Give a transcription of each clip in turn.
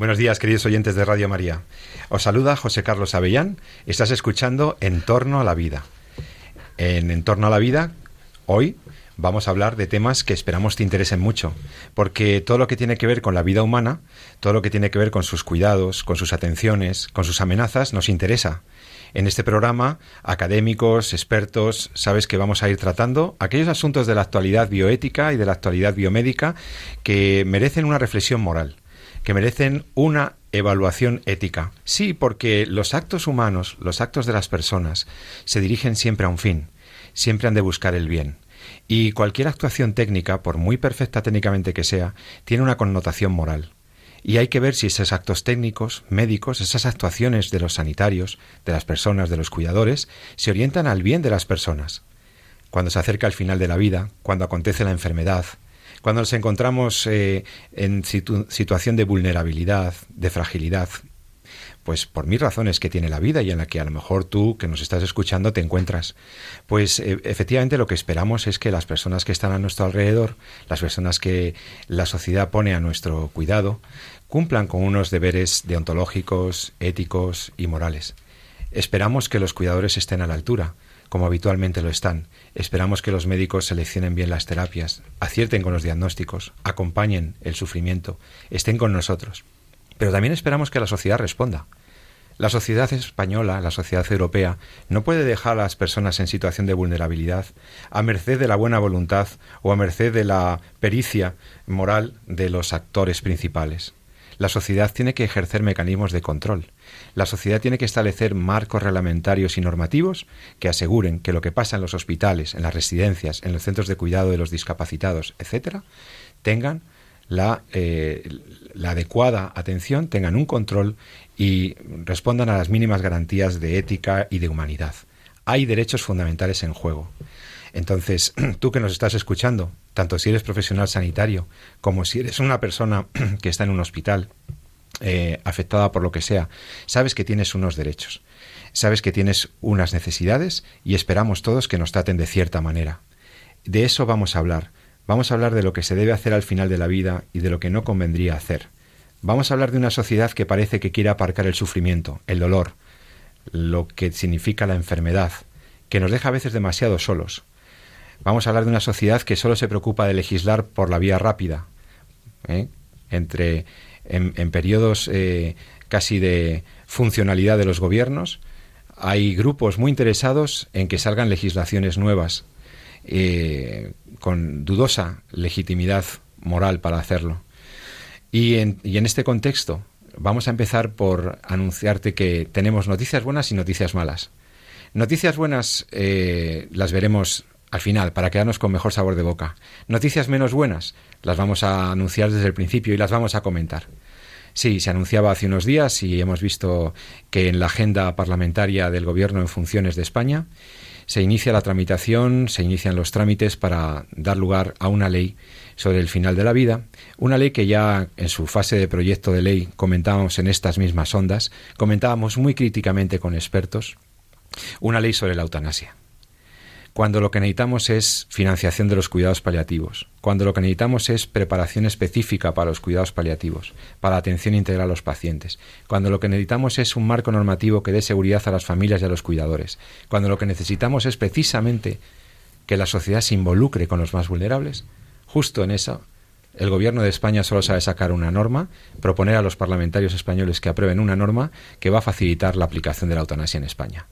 Buenos días, queridos oyentes de Radio María. Os saluda José Carlos Avellán. Estás escuchando En torno a la vida. En En torno a la vida, hoy vamos a hablar de temas que esperamos te interesen mucho, porque todo lo que tiene que ver con la vida humana, todo lo que tiene que ver con sus cuidados, con sus atenciones, con sus amenazas, nos interesa. En este programa, académicos, expertos, sabes que vamos a ir tratando aquellos asuntos de la actualidad bioética y de la actualidad biomédica que merecen una reflexión moral que merecen una evaluación ética. Sí, porque los actos humanos, los actos de las personas, se dirigen siempre a un fin, siempre han de buscar el bien. Y cualquier actuación técnica, por muy perfecta técnicamente que sea, tiene una connotación moral. Y hay que ver si esos actos técnicos, médicos, esas actuaciones de los sanitarios, de las personas, de los cuidadores, se orientan al bien de las personas. Cuando se acerca el final de la vida, cuando acontece la enfermedad, cuando nos encontramos eh, en situación de vulnerabilidad, de fragilidad, pues por mil razones que tiene la vida y en la que a lo mejor tú que nos estás escuchando te encuentras, pues eh, efectivamente lo que esperamos es que las personas que están a nuestro alrededor, las personas que la sociedad pone a nuestro cuidado, cumplan con unos deberes deontológicos, éticos y morales. Esperamos que los cuidadores estén a la altura, como habitualmente lo están. Esperamos que los médicos seleccionen bien las terapias, acierten con los diagnósticos, acompañen el sufrimiento, estén con nosotros. Pero también esperamos que la sociedad responda. La sociedad española, la sociedad europea, no puede dejar a las personas en situación de vulnerabilidad a merced de la buena voluntad o a merced de la pericia moral de los actores principales. La sociedad tiene que ejercer mecanismos de control. La sociedad tiene que establecer marcos reglamentarios y normativos que aseguren que lo que pasa en los hospitales, en las residencias, en los centros de cuidado de los discapacitados, etcétera, tengan la, eh, la adecuada atención, tengan un control y respondan a las mínimas garantías de ética y de humanidad. Hay derechos fundamentales en juego. Entonces, tú que nos estás escuchando, tanto si eres profesional sanitario como si eres una persona que está en un hospital eh, afectada por lo que sea, sabes que tienes unos derechos, sabes que tienes unas necesidades y esperamos todos que nos traten de cierta manera. De eso vamos a hablar. Vamos a hablar de lo que se debe hacer al final de la vida y de lo que no convendría hacer. Vamos a hablar de una sociedad que parece que quiere aparcar el sufrimiento, el dolor, lo que significa la enfermedad, que nos deja a veces demasiado solos, Vamos a hablar de una sociedad que solo se preocupa de legislar por la vía rápida, ¿eh? entre en, periodos eh, casi de funcionalidad de los gobiernos. Hay grupos muy interesados en que salgan legislaciones nuevas eh, con dudosa legitimidad moral para hacerlo. Y en, y en este contexto vamos a empezar por anunciarte que tenemos noticias buenas y noticias malas. Noticias buenas las veremos al final, para quedarnos con mejor sabor de boca. Noticias menos buenas, las vamos a anunciar desde el principio y las vamos a comentar. Sí, se anunciaba hace unos días y hemos visto que en la agenda parlamentaria del Gobierno en funciones de España se inicia la tramitación, se inician los trámites para dar lugar a una ley sobre el final de la vida, una ley que ya en su fase de proyecto de ley comentábamos en estas mismas ondas, comentábamos muy críticamente con expertos, una ley sobre la eutanasia cuando lo que necesitamos es financiación de los cuidados paliativos, cuando lo que necesitamos es preparación específica para los cuidados paliativos, para la atención integral a los pacientes, cuando lo que necesitamos es un marco normativo que dé seguridad a las familias y a los cuidadores, cuando lo que necesitamos es precisamente que la sociedad se involucre con los más vulnerables, justo en eso el gobierno de España solo sabe sacar una norma, proponer a los parlamentarios españoles que aprueben una norma que va a facilitar la aplicación de la eutanasia en España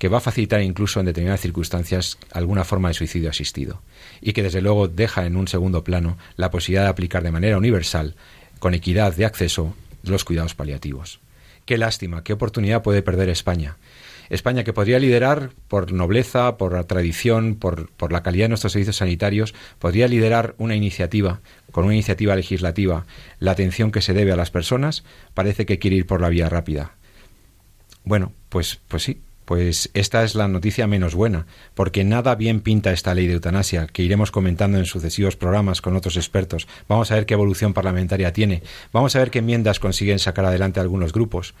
que va a facilitar incluso en determinadas circunstancias alguna forma de suicidio asistido y que desde luego deja en un segundo plano la posibilidad de aplicar de manera universal, con equidad de acceso, los cuidados paliativos. Qué lástima, qué oportunidad puede perder España. España que podría liderar por nobleza, por tradición, por, por, la calidad de nuestros servicios sanitarios, podría liderar una iniciativa, con una iniciativa legislativa, la atención que se debe a las personas, parece que quiere ir por la vía rápida. Bueno, pues, pues sí, pues esta es la noticia menos buena, porque nada bien pinta esta ley de eutanasia, que iremos comentando en sucesivos programas con otros expertos. Vamos a ver qué evolución parlamentaria tiene, vamos a ver qué enmiendas consiguen sacar adelante algunos grupos.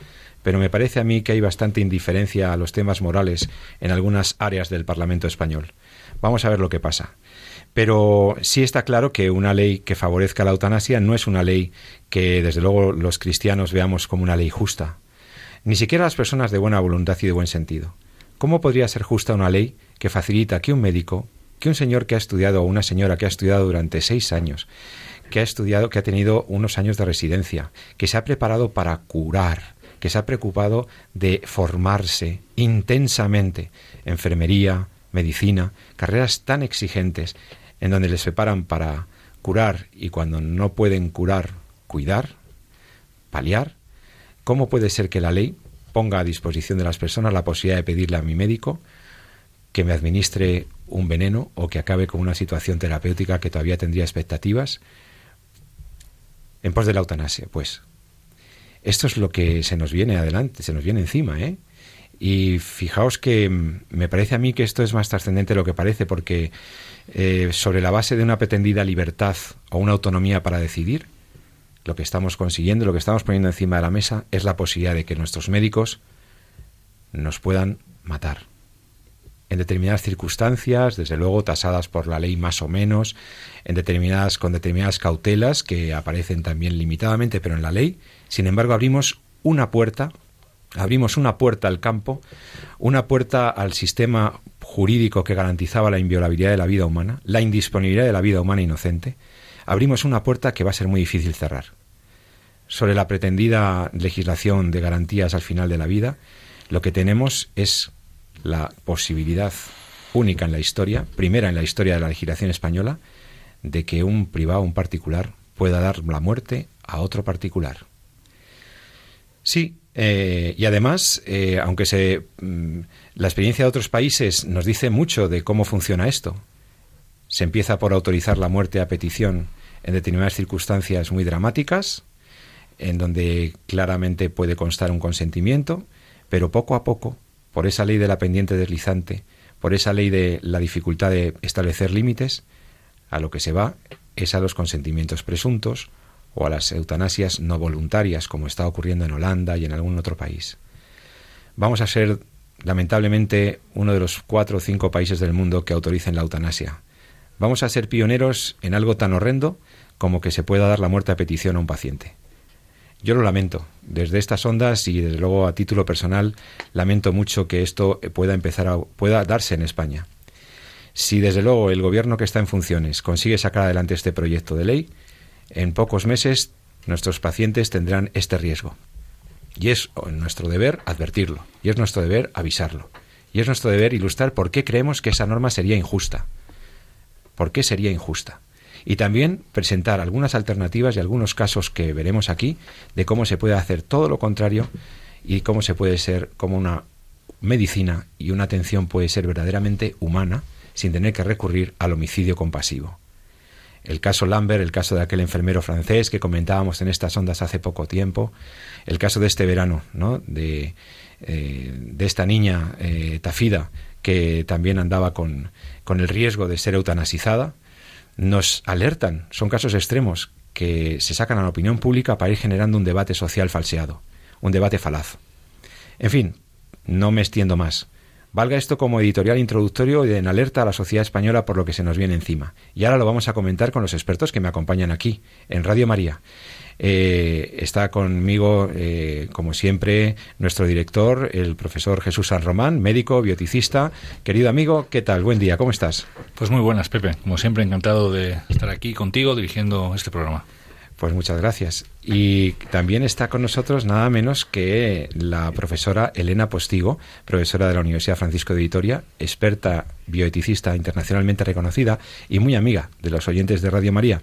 Pero me parece a mí que hay bastante indiferencia a los temas morales en algunas áreas del Parlamento español. Vamos a ver lo que pasa. Pero sí está claro que una ley que favorezca la eutanasia no es una ley que desde luego los cristianos veamos como una ley justa ni siquiera las personas de buena voluntad y de buen sentido. ¿Cómo podría ser justa una ley que facilita que un médico, que un señor que ha estudiado o una señora que ha estudiado durante seis años, que ha estudiado, que ha tenido unos años de residencia, que se ha preparado para curar, que se ha preocupado de formarse intensamente, enfermería, medicina, carreras tan exigentes, en donde les preparan para curar y cuando no pueden curar, cuidar, paliar, ¿Cómo puede ser que la ley ponga a disposición de las personas la posibilidad de pedirle a mi médico que me administre un veneno o que acabe con una situación terapéutica que todavía tendría expectativas en pos de la eutanasia? Pues esto es lo que se nos viene adelante, se nos viene encima, ¿eh? Y fijaos que me parece a mí que esto es más trascendente de lo que parece, porque eh, sobre la base de una pretendida libertad o una autonomía para decidir, lo que estamos consiguiendo, lo que estamos poniendo encima de la mesa es la posibilidad de que nuestros médicos nos puedan matar. En determinadas circunstancias, desde luego tasadas por la ley más o menos, en determinadas, con determinadas cautelas que aparecen también limitadamente, pero en la ley, sin embargo, abrimos una puerta, abrimos una puerta al campo, una puerta al sistema jurídico que garantizaba la inviolabilidad de la vida humana, la indisponibilidad de la vida humana inocente, abrimos una puerta que va a ser muy difícil cerrar. Sobre la pretendida legislación de garantías al final de la vida, lo que tenemos es la posibilidad única en la historia, primera en la historia de la legislación española, de que un privado, un particular, pueda dar la muerte a otro particular. Sí, eh, y además, eh, aunque se, mm, la experiencia de otros países nos dice mucho de cómo funciona esto, se empieza por autorizar la muerte a petición en determinadas circunstancias muy dramáticas, en donde claramente puede constar un consentimiento, pero poco a poco, por esa ley de la pendiente deslizante, por esa ley de la dificultad de establecer límites, a lo que se va es a los consentimientos presuntos o a las eutanasias no voluntarias, como está ocurriendo en Holanda y en algún otro país. Vamos a ser, lamentablemente, uno de los cuatro o cinco países del mundo que autoricen la eutanasia. Vamos a ser pioneros en algo tan horrendo como que se pueda dar la muerte a petición a un paciente. Yo lo lamento. Desde estas ondas y desde luego a título personal lamento mucho que esto pueda empezar a pueda darse en España. Si desde luego el gobierno que está en funciones consigue sacar adelante este proyecto de ley, en pocos meses nuestros pacientes tendrán este riesgo. Y es nuestro deber advertirlo, y es nuestro deber avisarlo, y es nuestro deber ilustrar por qué creemos que esa norma sería injusta. ¿Por qué sería injusta? Y también presentar algunas alternativas y algunos casos que veremos aquí de cómo se puede hacer todo lo contrario y cómo se puede ser como una medicina y una atención puede ser verdaderamente humana sin tener que recurrir al homicidio compasivo. El caso Lambert, el caso de aquel enfermero francés que comentábamos en estas ondas hace poco tiempo, el caso de este verano, ¿no? de, eh, de esta niña eh, Tafida que también andaba con, con el riesgo de ser eutanasizada, nos alertan, son casos extremos que se sacan a la opinión pública para ir generando un debate social falseado, un debate falaz. En fin, no me extiendo más. Valga esto como editorial introductorio y en alerta a la sociedad española por lo que se nos viene encima. Y ahora lo vamos a comentar con los expertos que me acompañan aquí, en Radio María. Eh, está conmigo, eh, como siempre, nuestro director, el profesor Jesús San Román, médico, bioticista. Querido amigo, ¿qué tal? Buen día, ¿cómo estás? Pues muy buenas, Pepe. Como siempre, encantado de estar aquí contigo dirigiendo este programa. Pues muchas gracias. Y también está con nosotros nada menos que la profesora Elena Postigo, profesora de la Universidad Francisco de Vitoria, experta bioeticista internacionalmente reconocida y muy amiga de los oyentes de Radio María.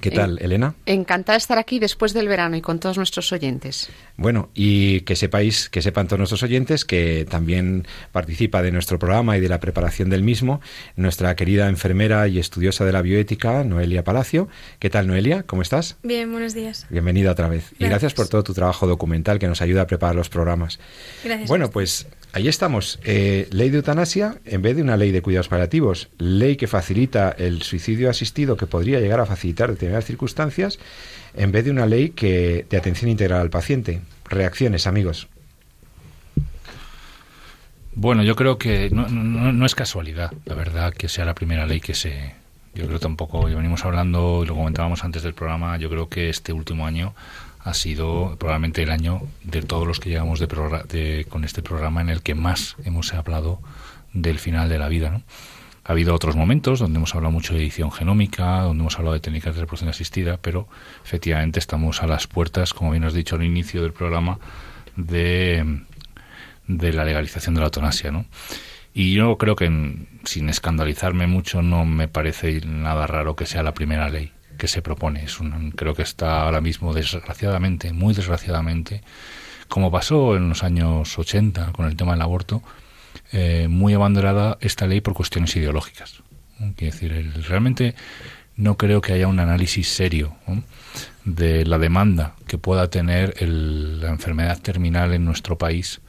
¿Qué tal, Eh, Elena? Encantada de estar aquí después del verano y con todos nuestros oyentes. Bueno, y que sepáis, que sepan todos nuestros oyentes que también participa de nuestro programa y de la preparación del mismo nuestra querida enfermera y estudiosa de la bioética, Noelia Palacio. ¿Qué tal, Noelia? ¿Cómo estás? Bien, buenos días. Bienvenida otra vez. Y Gracias. gracias por todo tu trabajo documental que nos ayuda a preparar los programas. Gracias. Bueno, pues ahí estamos. Eh, ley de eutanasia en vez de una ley de cuidados paliativos. Ley que facilita el suicidio asistido, que podría llegar a facilitar determinadas circunstancias, en vez de una ley que de atención integral al paciente. Reacciones, amigos. Bueno, yo creo que no, no- es casualidad, la verdad, que sea la primera ley que se... Yo creo tampoco, y venimos hablando y lo comentábamos antes del programa, yo creo que este último año ha sido probablemente el año de todos los que llegamos de de- con este programa en el que más hemos hablado del final de la vida, ¿no? Ha habido otros momentos donde hemos hablado mucho de edición genómica, donde hemos hablado de técnicas de reproducción asistida, pero efectivamente estamos a las puertas, como bien has dicho al inicio del programa, de, la legalización de la eutanasia, ¿no? Y yo creo que, sin escandalizarme mucho, no me parece nada raro que sea la primera ley que se propone. Es creo que está ahora mismo, desgraciadamente, muy desgraciadamente, como pasó en los años 80 con el tema del aborto, eh, muy abanderada esta ley por cuestiones ideológicas. ¿no? Quiero decir, el- realmente no creo que haya un análisis serio de la demanda que pueda tener el- la enfermedad terminal en nuestro país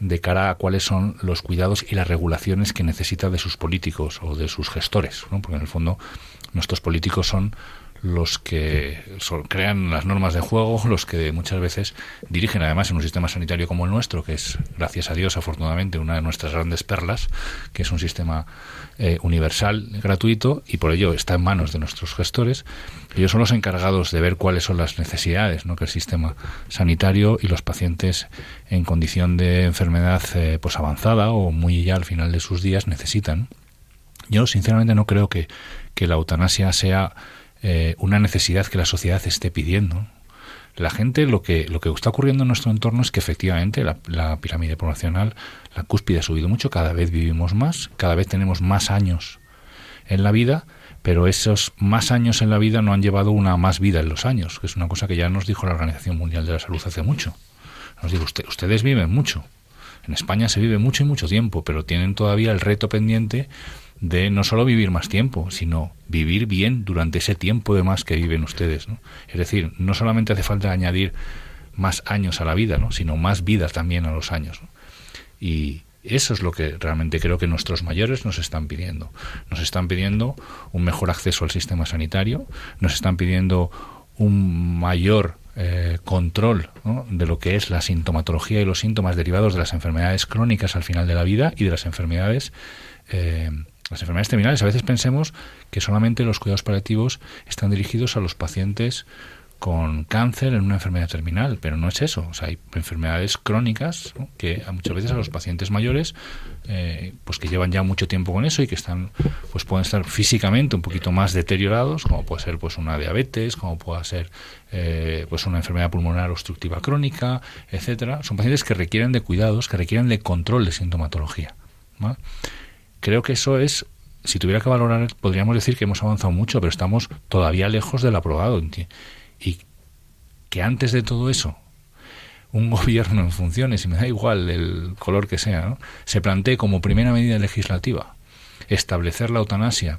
de cara a cuáles son los cuidados y las regulaciones que necesita de sus políticos o de sus gestores, porque en el fondo nuestros políticos son los que crean las normas de juego, los que muchas veces dirigen además en un sistema sanitario como el nuestro, que es, gracias a Dios, afortunadamente, una de nuestras grandes perlas, que es un sistema eh, universal, gratuito, y por ello está en manos de nuestros gestores. Ellos son los encargados de ver cuáles son las necesidades ¿no? que el sistema sanitario y los pacientes en condición de enfermedad eh, pues avanzada o muy ya al final de sus días necesitan. Yo sinceramente no creo que, que la eutanasia sea eh, una necesidad que la sociedad esté pidiendo. La gente, lo que, lo que está ocurriendo en nuestro entorno es que efectivamente la, la pirámide poblacional, la cúspide ha subido mucho, cada vez vivimos más, cada vez tenemos más años en la vida, pero esos más años en la vida no han llevado una más vida en los años, que es una cosa que ya nos dijo la Organización Mundial de la Salud hace mucho. Nos dijo, usted, ustedes viven mucho. En España se vive mucho y mucho tiempo, pero tienen todavía el reto pendiente de no solo vivir más tiempo, sino vivir bien durante ese tiempo de más que viven ustedes. ¿no? Es decir, no solamente hace falta añadir más años a la vida, ¿no? sino más vida también a los años. Y eso es lo que realmente creo que nuestros mayores nos están pidiendo. Nos están pidiendo un mejor acceso al sistema sanitario, nos están pidiendo un mayor eh, control de lo que es la sintomatología y los síntomas derivados de las enfermedades crónicas al final de la vida y de las enfermedades eh, las enfermedades terminales. A veces pensemos que solamente los cuidados paliativos están dirigidos a los pacientes con cáncer en una enfermedad terminal, pero no es eso. O sea, hay enfermedades crónicas que muchas veces a los pacientes mayores, eh, pues que llevan ya mucho tiempo con eso y que están, pues pueden estar físicamente un poquito más deteriorados, como puede ser pues una diabetes, como pueda ser eh, pues una enfermedad pulmonar obstructiva crónica, etcétera. Son pacientes que requieren de cuidados, que requieren de control de sintomatología. Creo que eso es si tuviera que valorar, podríamos decir que hemos avanzado mucho, pero estamos todavía lejos del aprobado. Y que antes de todo eso, un gobierno en funciones, y me da igual el color que sea, ¿no? se plantee como primera medida legislativa establecer la eutanasia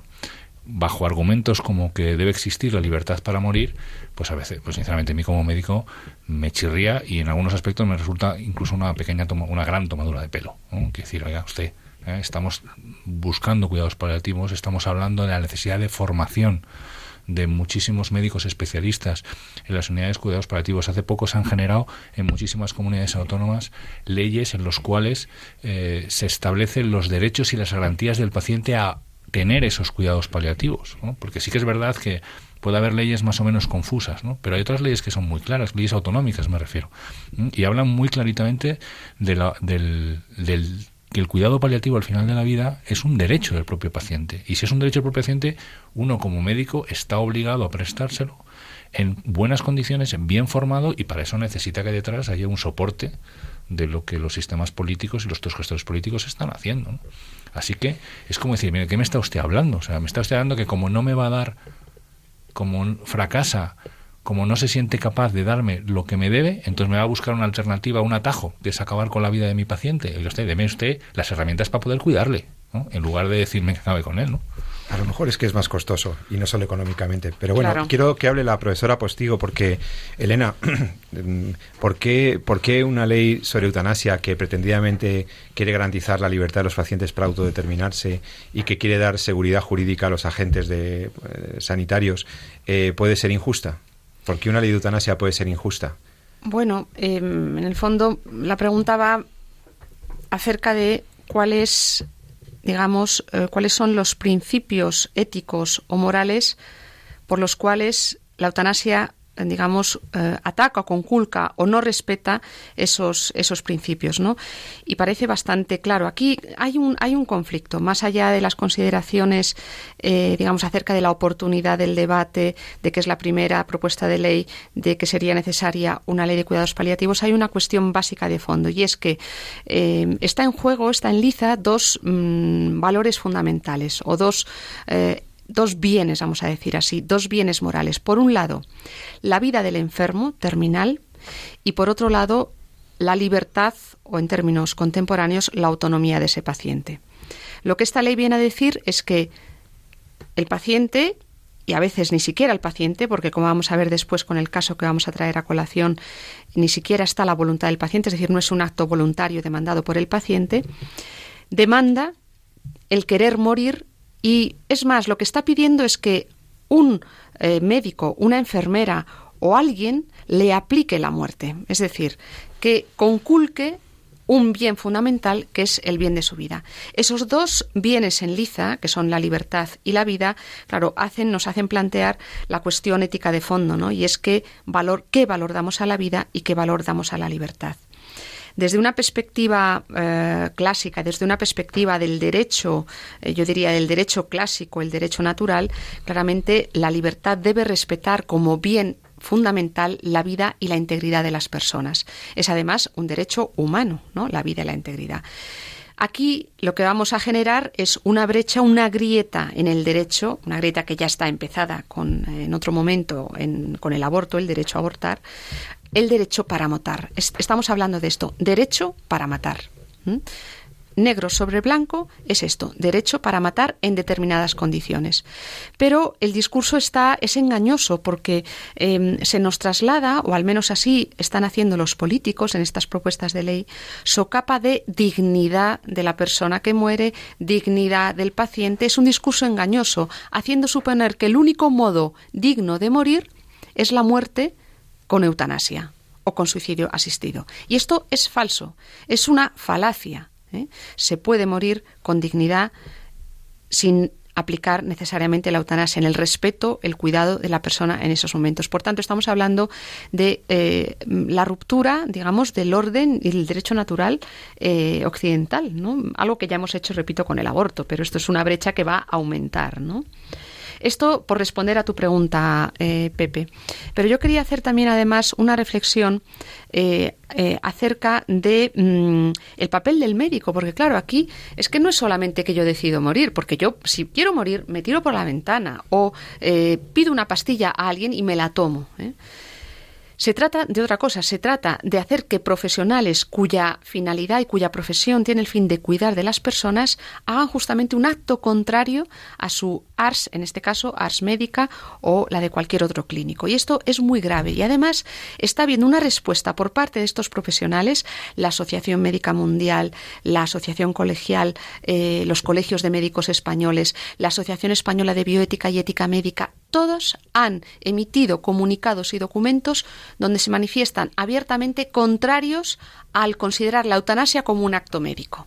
bajo argumentos como que debe existir la libertad para morir, pues a veces, pues sinceramente a mí como médico me chirría y en algunos aspectos me resulta incluso una pequeña, toma, una gran tomadura de pelo. ¿no? Que decir, oiga, usted, ¿eh? estamos buscando cuidados paliativos, estamos hablando de la necesidad de formación de muchísimos médicos especialistas en las unidades de cuidados paliativos. Hace poco se han generado en muchísimas comunidades autónomas leyes en las cuales eh, se establecen los derechos y las garantías del paciente a tener esos cuidados paliativos. Porque sí que es verdad que puede haber leyes más o menos confusas, ¿no? pero hay otras leyes que son muy claras, leyes autonómicas me refiero, y hablan muy claritamente de la, del, del que el cuidado paliativo al final de la vida es un derecho del propio paciente. Y si es un derecho del propio paciente, uno como médico está obligado a prestárselo en buenas condiciones, bien formado, y para eso necesita que detrás haya un soporte de lo que los sistemas políticos y los dos gestores políticos están haciendo. Así que es como decir, mire, ¿qué me está usted hablando? O sea, me está usted hablando que como no me va a dar como fracasa, como no se siente capaz de darme lo que me debe, entonces me va a buscar una alternativa, un atajo, de acabar con la vida de mi paciente. Y usted, deme usted las herramientas para poder cuidarle, ¿no? en lugar de decirme que acabe con él. ¿no? A lo mejor es que es más costoso y no solo económicamente. Pero bueno, quiero que hable la profesora Postigo porque, Elena, ¿por qué, ¿por qué una ley sobre eutanasia que pretendidamente quiere garantizar la libertad de los pacientes para autodeterminarse y que quiere dar seguridad jurídica a los agentes de, eh, sanitarios eh, puede ser injusta? ¿Por qué una ley de eutanasia puede ser injusta? Bueno, em, en el fondo la pregunta va acerca de cuál es digamos, eh, cuáles son los principios éticos o morales por los cuales la eutanasia digamos, eh, ataca conculca o no respeta esos, esos principios, ¿no? Y parece bastante claro. Aquí hay un, hay un conflicto, más allá de las consideraciones, eh, digamos, acerca de la oportunidad del debate, de que es la primera propuesta de ley, de que sería necesaria una ley de cuidados paliativos, hay una cuestión básica de fondo, y es que eh, está en juego, está en liza dos mm, valores fundamentales o dos dos bienes, vamos a decir así, dos bienes morales. Por un lado, la vida del enfermo terminal y por otro lado, la libertad o en términos contemporáneos, la autonomía de ese paciente. Lo que esta ley viene a decir es que el paciente y a veces ni siquiera el paciente, porque como vamos a ver después con el caso que vamos a traer a colación, ni siquiera está la voluntad del paciente, es decir, no es un acto voluntario demandado por el paciente, demanda el querer morir y es más, lo que está pidiendo es que un eh, médico, una enfermera o alguien le aplique la muerte. Es decir, que conculque un bien fundamental que es el bien de su vida. Esos dos bienes en liza, que son la libertad y la vida, claro, hacen, nos hacen plantear la cuestión ética de fondo, ¿no? Y es qué valor, qué valor damos a la vida y qué valor damos a la libertad. Desde una perspectiva eh, clásica, desde una perspectiva del derecho, eh, yo diría del derecho clásico, el derecho natural, claramente la libertad debe respetar como bien fundamental la vida y la integridad de las personas. Es además un derecho humano, ¿no? La vida y la integridad. Aquí lo que vamos a generar es una brecha, una grieta en el derecho, una grieta que ya está empezada con, en otro momento con el aborto, el derecho a abortar, el derecho para matar. Estamos hablando de esto, derecho para matar. Negro sobre blanco es esto, derecho para matar en determinadas condiciones. Pero el discurso está es engañoso porque em, se nos traslada, o al menos así están haciendo los políticos en estas propuestas de ley, socapa de dignidad de la persona que muere, dignidad del paciente. Es un discurso engañoso, haciendo suponer que el único modo digno de morir es la muerte con eutanasia o con suicidio asistido. Y esto es falso, es una falacia. ¿Eh? Se puede morir con dignidad sin aplicar necesariamente la eutanasia en el respeto, el cuidado de la persona en esos momentos. Por tanto, estamos hablando de eh, la ruptura, digamos, del orden y el derecho natural eh, occidental, ¿no? Algo que ya hemos hecho, repito, con el aborto, pero esto es una brecha que va a aumentar, ¿no? Esto por responder a tu pregunta, eh, Pepe. Pero yo quería hacer también, además, una reflexión eh, eh, acerca de mm, el papel del médico, porque claro, aquí es que no es solamente que yo decido morir, porque yo si quiero morir me tiro por la ventana o pido una pastilla a alguien y me la tomo. Se trata de otra cosa, se trata de hacer que profesionales cuya finalidad y cuya profesión tiene el fin de cuidar de las personas hagan justamente un acto contrario a su ARS, en este caso ARS médica o la de cualquier otro clínico. Y esto es muy grave y además está habiendo una respuesta por parte de estos profesionales, la Asociación Médica Mundial, la Asociación Colegial, eh, los colegios de médicos españoles, la Asociación Española de Bioética y Ética Médica, todos han emitido comunicados y documentos donde se manifiestan abiertamente contrarios al considerar la eutanasia como un acto médico.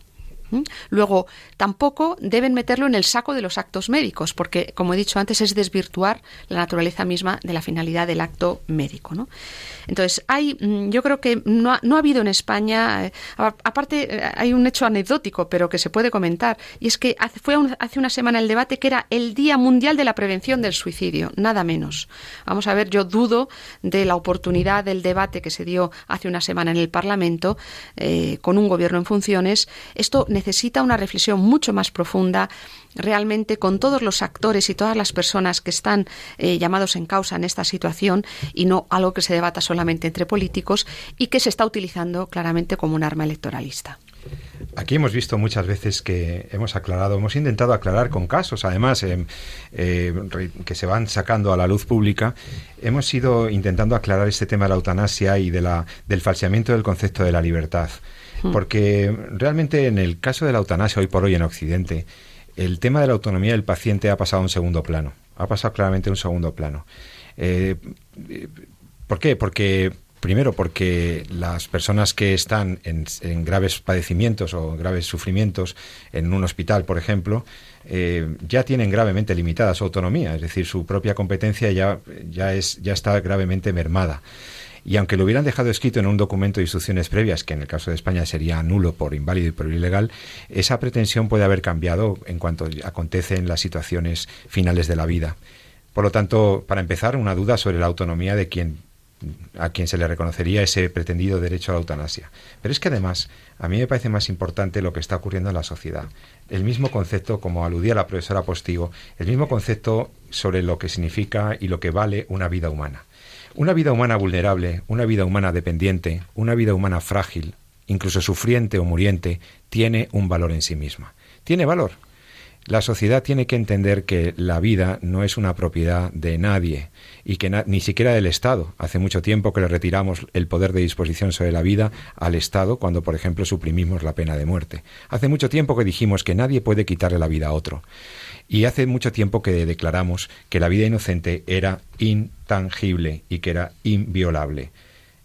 Luego, tampoco deben meterlo en el saco de los actos médicos, porque, como he dicho antes, es desvirtuar la naturaleza misma de la finalidad del acto médico. ¿no? Entonces, hay, mm, yo creo que no ha, no ha habido en España, eh, aparte, eh, hay un hecho anecdótico, pero que se puede comentar, y es que fue hace una semana el debate que era el Día Mundial de la Prevención del Suicidio, nada menos. Vamos a ver, yo dudo de la oportunidad del debate que se dio hace una semana en el Parlamento eh, con un gobierno en funciones. Esto necesita una reflexión mucho más profunda, realmente con todos los actores y todas las personas que están eh, llamados en causa en esta situación y no algo que se debata solamente entre políticos y que se está utilizando claramente como un arma electoralista. Aquí hemos visto muchas veces que hemos aclarado, hemos intentado aclarar con casos, además, em, eh, que se van sacando a la luz pública, hemos ido intentando aclarar este tema de la eutanasia y de la, del falseamiento del concepto de la libertad. Porque realmente en el caso de la eutanasia hoy por hoy en Occidente, el tema de la autonomía del paciente ha pasado a un segundo plano. Ha pasado claramente a un segundo plano. Eh, ¿Por qué? Porque Primero, porque las personas que están en, graves padecimientos o graves sufrimientos en un hospital, por ejemplo, eh, ya tienen gravemente limitada su autonomía, es decir, su propia competencia ya, ya, es, ya está gravemente mermada. Y aunque lo hubieran dejado escrito en un documento de instrucciones previas, que en el caso de España sería nulo por inválido y por ilegal, esa pretensión puede haber cambiado en cuanto acontece en las situaciones finales de la vida. Por lo tanto, para empezar, una duda sobre la autonomía de quien a quien se le reconocería ese pretendido derecho a la eutanasia. Pero es que además, a mí me parece más importante lo que está ocurriendo en la sociedad. El mismo concepto, como aludía la profesora Postigo, el mismo concepto sobre lo que significa y lo que vale una vida humana. Una vida humana vulnerable, una vida humana dependiente, una vida humana frágil, incluso sufriente o muriente, tiene un valor en sí misma. Tiene valor. La sociedad tiene que entender que la vida no es una propiedad de nadie y que ni siquiera del Estado. Hace mucho tiempo que le retiramos el poder de disposición sobre la vida al Estado cuando, por ejemplo, suprimimos la pena de muerte. Hace mucho tiempo que dijimos que nadie puede quitarle la vida a otro. Y hace mucho tiempo que declaramos que la vida inocente era intangible y que era inviolable.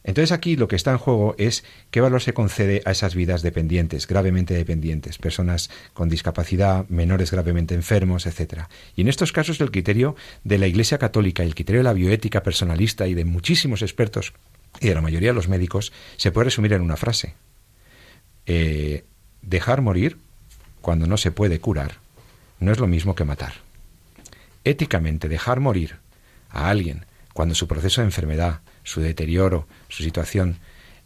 Entonces aquí lo que está en juego es qué valor se concede a esas vidas dependientes, gravemente dependientes, personas con discapacidad, menores gravemente enfermos, etc. Y en estos casos el criterio de la Iglesia Católica el criterio de la bioética personalista y de muchísimos expertos y de la mayoría de los médicos se puede resumir en una frase. Eh, dejar morir cuando no se puede curar no es lo mismo que matar. Éticamente, dejar morir a alguien cuando su proceso de enfermedad, su deterioro, su situación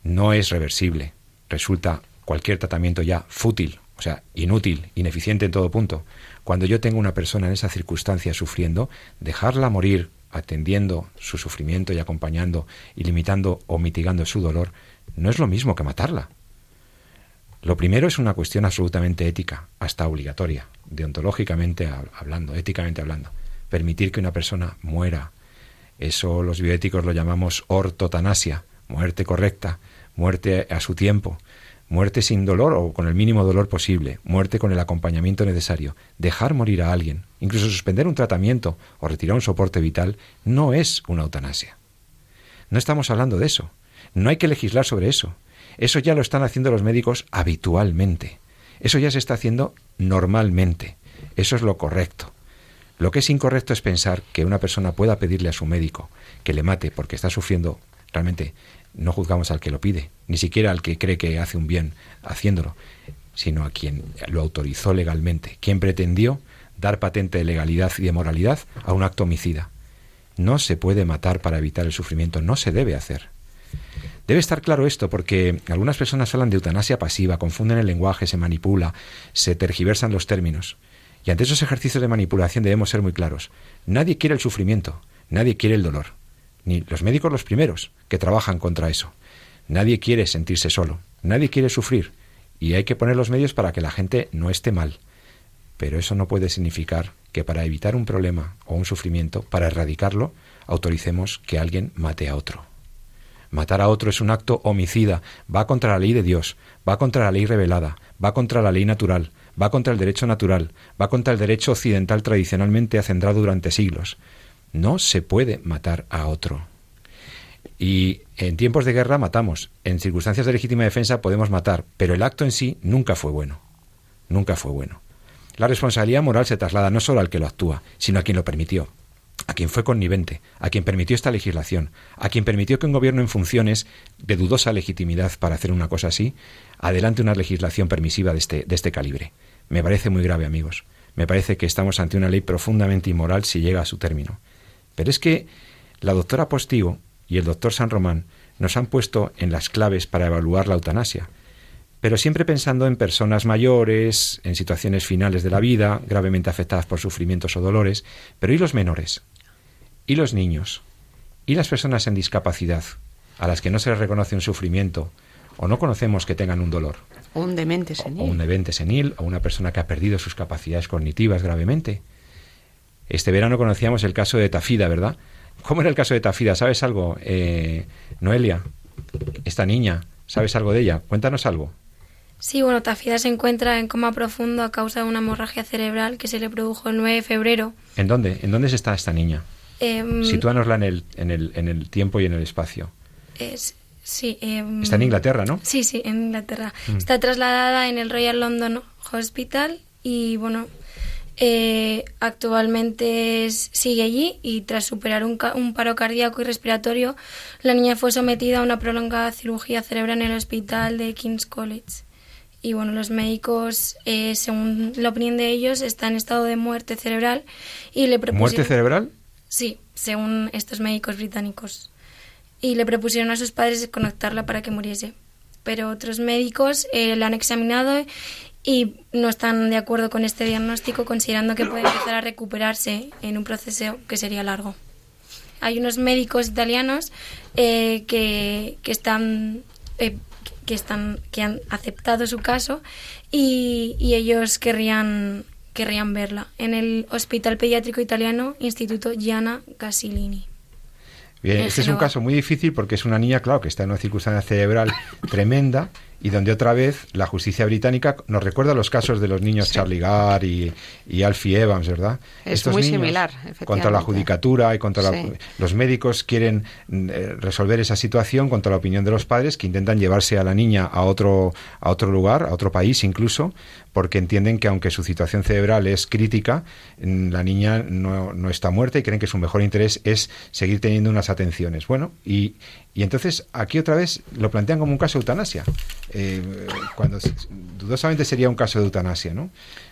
no es reversible, resulta cualquier tratamiento ya fútil, o sea, inútil, ineficiente en todo punto. Cuando yo tengo una persona en esa circunstancia sufriendo, dejarla morir atendiendo su sufrimiento y acompañando y limitando o mitigando su dolor, no es lo mismo que matarla. Lo primero es una cuestión absolutamente ética, hasta obligatoria, deontológicamente hablando, éticamente hablando. Permitir que una persona muera. Eso los bioéticos lo llamamos ortotanasia, muerte correcta, muerte a su tiempo, muerte sin dolor o con el mínimo dolor posible, muerte con el acompañamiento necesario. Dejar morir a alguien, incluso suspender un tratamiento o retirar un soporte vital, no es una eutanasia. No estamos hablando de eso. No hay que legislar sobre eso. Eso ya lo están haciendo los médicos habitualmente. Eso ya se está haciendo normalmente. Eso es lo correcto. Lo que es incorrecto es pensar que una persona pueda pedirle a su médico que le mate porque está sufriendo. Realmente no juzgamos al que lo pide, ni siquiera al que cree que hace un bien haciéndolo, sino a quien lo autorizó legalmente, quien pretendió dar patente de legalidad y de moralidad a un acto homicida. No se puede matar para evitar el sufrimiento, no se debe hacer. Debe estar claro esto porque algunas personas hablan de eutanasia pasiva, confunden el lenguaje, se manipula, se tergiversan los términos. Y ante esos ejercicios de manipulación debemos ser muy claros. Nadie quiere el sufrimiento, nadie quiere el dolor. Ni los médicos los primeros que trabajan contra eso. Nadie quiere sentirse solo, nadie quiere sufrir. Y hay que poner los medios para que la gente no esté mal. Pero eso no puede significar que para evitar un problema o un sufrimiento, para erradicarlo, autoricemos que alguien mate a otro. Matar a otro es un acto homicida, va contra la ley de Dios, va contra la ley revelada, va contra la ley natural, va contra el derecho natural, va contra el derecho occidental tradicionalmente acendrado durante siglos. No se puede matar a otro. Y en tiempos de guerra matamos, en circunstancias de legítima defensa podemos matar, pero el acto en sí nunca fue bueno. Nunca fue bueno. La responsabilidad moral se traslada no solo al que lo actúa, sino a quien lo permitió quien fue connivente, a quien permitió esta legislación, a quien permitió que un gobierno en funciones de dudosa legitimidad para hacer una cosa así, adelante una legislación permisiva de este, de este calibre. Me parece muy grave, amigos. Me parece que estamos ante una ley profundamente inmoral si llega a su término. Pero es que la doctora Postigo y el doctor San Román nos han puesto en las claves para evaluar la eutanasia. pero siempre pensando en personas mayores, en situaciones finales de la vida, gravemente afectadas por sufrimientos o dolores, pero ¿y los menores? ¿Y los niños? ¿Y las personas en discapacidad, a las que no se les reconoce un sufrimiento o no conocemos que tengan un dolor? O un demente senil. O un demente senil, o una persona que ha perdido sus capacidades cognitivas gravemente. Este verano conocíamos el caso de Tafida, ¿verdad? ¿Cómo era el caso de Tafida? ¿Sabes algo, eh, Noelia? Esta niña, ¿sabes algo de ella? Cuéntanos algo. Sí, bueno, Tafida se encuentra en coma profundo a causa de una hemorragia cerebral que se le produjo el 9 de febrero. ¿En dónde? ¿En dónde está esta niña? Eh, Sitúanosla en el, en, el, en el tiempo y en el espacio. Es, sí. em, Está en Inglaterra, ¿no? Sí, sí, en Inglaterra. Mm. Está trasladada en el Royal London Hospital y, bueno, eh, actualmente es- sigue allí y tras superar un, ca- un paro cardíaco y respiratorio, la niña fue sometida a una prolongada cirugía cerebral en el hospital de King's College. Y bueno, los médicos, eh, según la opinión de ellos, está en estado de muerte cerebral y le propusieron... ¿Muerte cerebral? Sí, según estos médicos británicos. Y le propusieron a sus padres desconectarla para que muriese. Pero otros médicos eh, la han examinado y no están de acuerdo con este diagnóstico, considerando que puede empezar a recuperarse en un proceso que sería largo. Hay unos médicos italianos eh, que, que están eh, que están que han aceptado su caso y, y ellos querrían querrían verla en el Hospital Pediátrico Italiano Instituto Gianna Gasilini. Bien, En este es un caso muy difícil porque es una niña, claro, que está en una circunstancia cerebral tremenda y donde otra vez la justicia británica nos recuerda los casos de los niños Charlie Gard y, y Alfie Evans, ¿verdad? Es muy similar, Contra la efectivamente. judicatura y contra la- los médicos quieren mm, eh, resolver esa situación contra la opinión de los padres que intentan llevarse a la niña a otro a otro lugar, a otro país incluso, porque entienden que aunque su situación cerebral es crítica, mm, la niña no, no está muerta y creen que su mejor interés es seguir teniendo unas atenciones. Bueno, y, y entonces aquí otra vez lo plantean como un caso de eutanasia, eh, cuando dudosamente sería un caso de eutanasia, ¿no?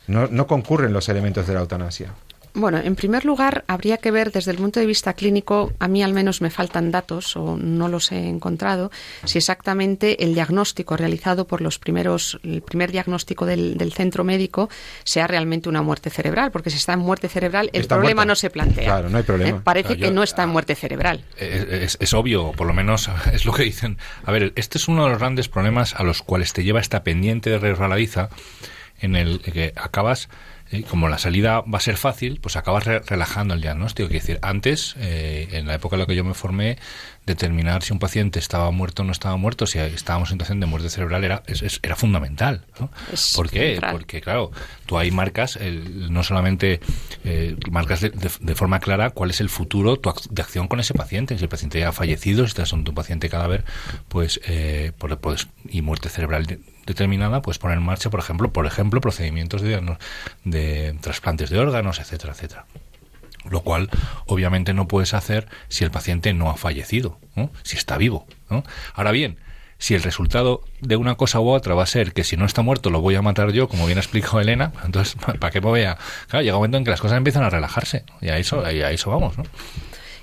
No, no concurren los elementos de la eutanasia. Bueno, en primer lugar, habría que ver desde el punto de vista clínico, a mí al menos me faltan datos o no los he encontrado, si exactamente el diagnóstico realizado por los primeros, el primer diagnóstico del, del centro médico sea realmente una muerte cerebral, porque si está en muerte cerebral, el Está problema muerta. no se plantea. Claro, no hay problema. Eh, Parece Claro, que no está en muerte cerebral. Es, es- es obvio, por lo menos es lo que dicen. A ver, este es uno de los grandes problemas a los cuales te lleva esta pendiente de resbaladiza en el que acabas, eh, como la salida va a ser fácil, pues acabas re- relajando el diagnóstico. Es decir, antes, eh, en la época en la que yo me formé, determinar si un paciente estaba muerto o no estaba muerto, si estábamos en situación de muerte cerebral, era, es- es- era fundamental. ¿no? ¿Por qué? central. Porque, claro, tú ahí marcas, el- no solamente eh, marcas de, de- de forma clara cuál es el futuro tu ac- de acción con ese paciente. Si el paciente ya ha fallecido, si estás ante un paciente cadáver, pues, eh, por- pues, y muerte cerebral de- determinada, pues poner en marcha, por ejemplo, por ejemplo, procedimientos de, de trasplantes de órganos, etcétera, etcétera lo cual obviamente no puedes hacer si el paciente no ha fallecido, si está vivo. ¿no? Ahora bien, si el resultado de una cosa u otra va a ser que si no está muerto lo voy a matar yo, como bien ha explicado Elena, entonces, ¿para qué me voy a...? Claro, llega un momento en que las cosas empiezan a relajarse, y a eso, y a eso vamos, ¿no?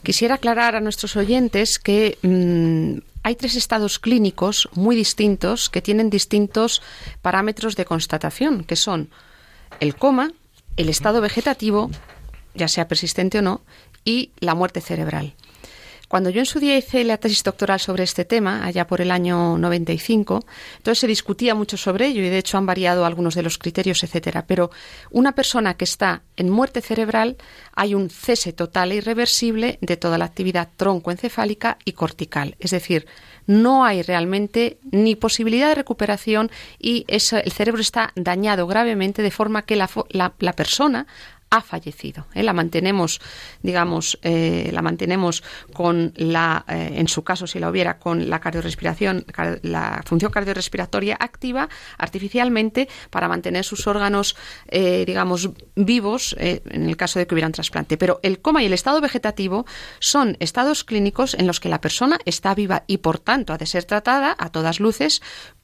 Quisiera aclarar a nuestros oyentes que mm, hay tres estados clínicos muy distintos que tienen distintos parámetros de constatación, que son el coma, el estado vegetativo, ya sea persistente o no, y la muerte cerebral. Cuando yo en su día hice la tesis doctoral sobre este tema, allá por el año 95, entonces se discutía mucho sobre ello y de hecho han variado algunos de los criterios, etcétera. Pero una persona que está en muerte cerebral, hay un cese total e irreversible de toda la actividad troncoencefálica y cortical. Es decir, no hay realmente ni posibilidad de recuperación y eso- el cerebro está dañado gravemente de forma que la, la persona ha fallecido. ¿eh? La mantenemos, digamos, eh, la mantenemos con la, eh, en su caso, si la hubiera, con la cardiorrespiración, car- la función cardiorrespiratoria activa artificialmente para mantener sus órganos, digamos, vivos en el caso de que hubieran trasplante. Pero el coma y el estado vegetativo son estados clínicos en los que la persona está viva y, por tanto, ha de ser tratada a todas luces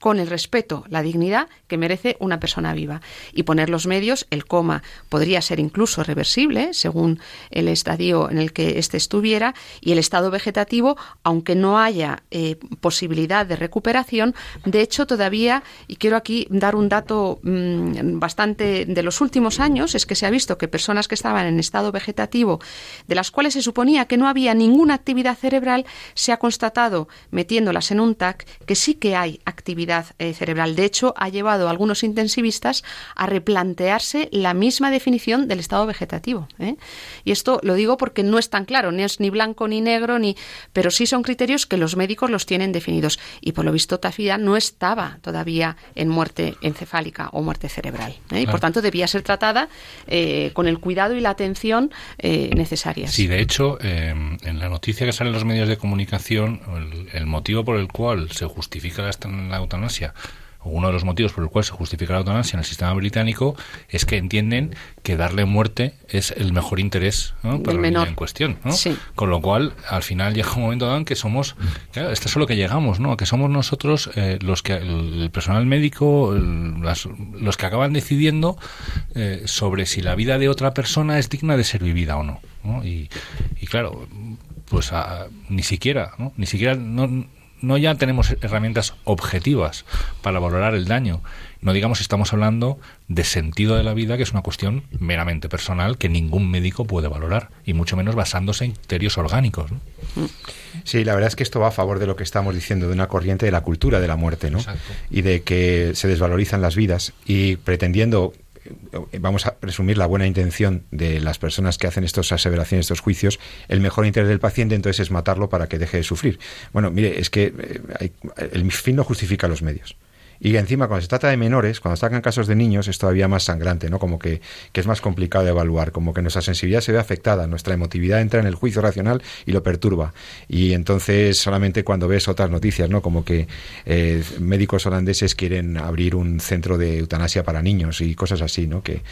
con el respeto, la dignidad que merece una persona viva. Y poner los medios, el coma podría ser incluso reversible, según el estadio en el que éste estuviera, y el estado vegetativo, aunque no haya eh, posibilidad de recuperación, de hecho todavía, y quiero aquí dar un dato mm, bastante de los últimos años, es que se ha visto que personas que estaban en estado vegetativo, de las cuales se suponía que no había ninguna actividad cerebral, se ha constatado, metiéndolas en un TAC, que sí que hay actividad eh, cerebral. De hecho, ha llevado a algunos intensivistas a replantearse la misma definición del estado vegetativo. ¿eh? Y esto lo digo porque no es tan claro, ni es ni blanco ni negro, ni, pero sí son criterios que los médicos los tienen definidos. Y por lo visto, Tafida no estaba todavía en muerte encefálica o muerte cerebral. ¿eh? Y por tanto debía ser tratada con el cuidado y la atención necesarias. Sí, de hecho, en la noticia que sale en los medios de comunicación, el, motivo por el cual se justifica la eutanasia uno de los motivos por el cual se justifica la eutanasia en el sistema británico es que entienden que darle muerte es el mejor interés para el menor en cuestión. Con lo cual, al final llega un momento dado en que somos, claro, esto es a lo que llegamos, ¿no? que somos nosotros eh, los que, el, personal médico, los que acaban decidiendo eh, sobre si la vida de otra persona es digna de ser vivida o no. Y, claro, pues ni siquiera, ¿no? ni siquiera no, no ya tenemos herramientas objetivas para valorar el daño. No digamos si estamos hablando de sentido de la vida, que es una cuestión meramente personal que ningún médico puede valorar, y mucho menos basándose en criterios orgánicos. Sí, la verdad es que esto va a favor de lo que estamos diciendo, de una corriente de la cultura de la muerte, ¿no? Y de que se desvalorizan las vidas y pretendiendo vamos a presumir la buena intención de las personas que hacen estas aseveraciones, estos juicios, el mejor interés del paciente entonces es matarlo para que deje de sufrir. Bueno, mire, es que eh, el fin no justifica los medios. Y encima, cuando se trata de menores, cuando sacan casos de niños, es todavía más sangrante, ¿no? Como que, que, es más complicado de evaluar, como que nuestra sensibilidad se ve afectada, nuestra emotividad entra en el juicio racional y lo perturba. Y entonces, solamente cuando ves otras noticias, ¿no? Como que eh, médicos holandeses quieren abrir un centro de eutanasia para niños y cosas así, ¿no? Que,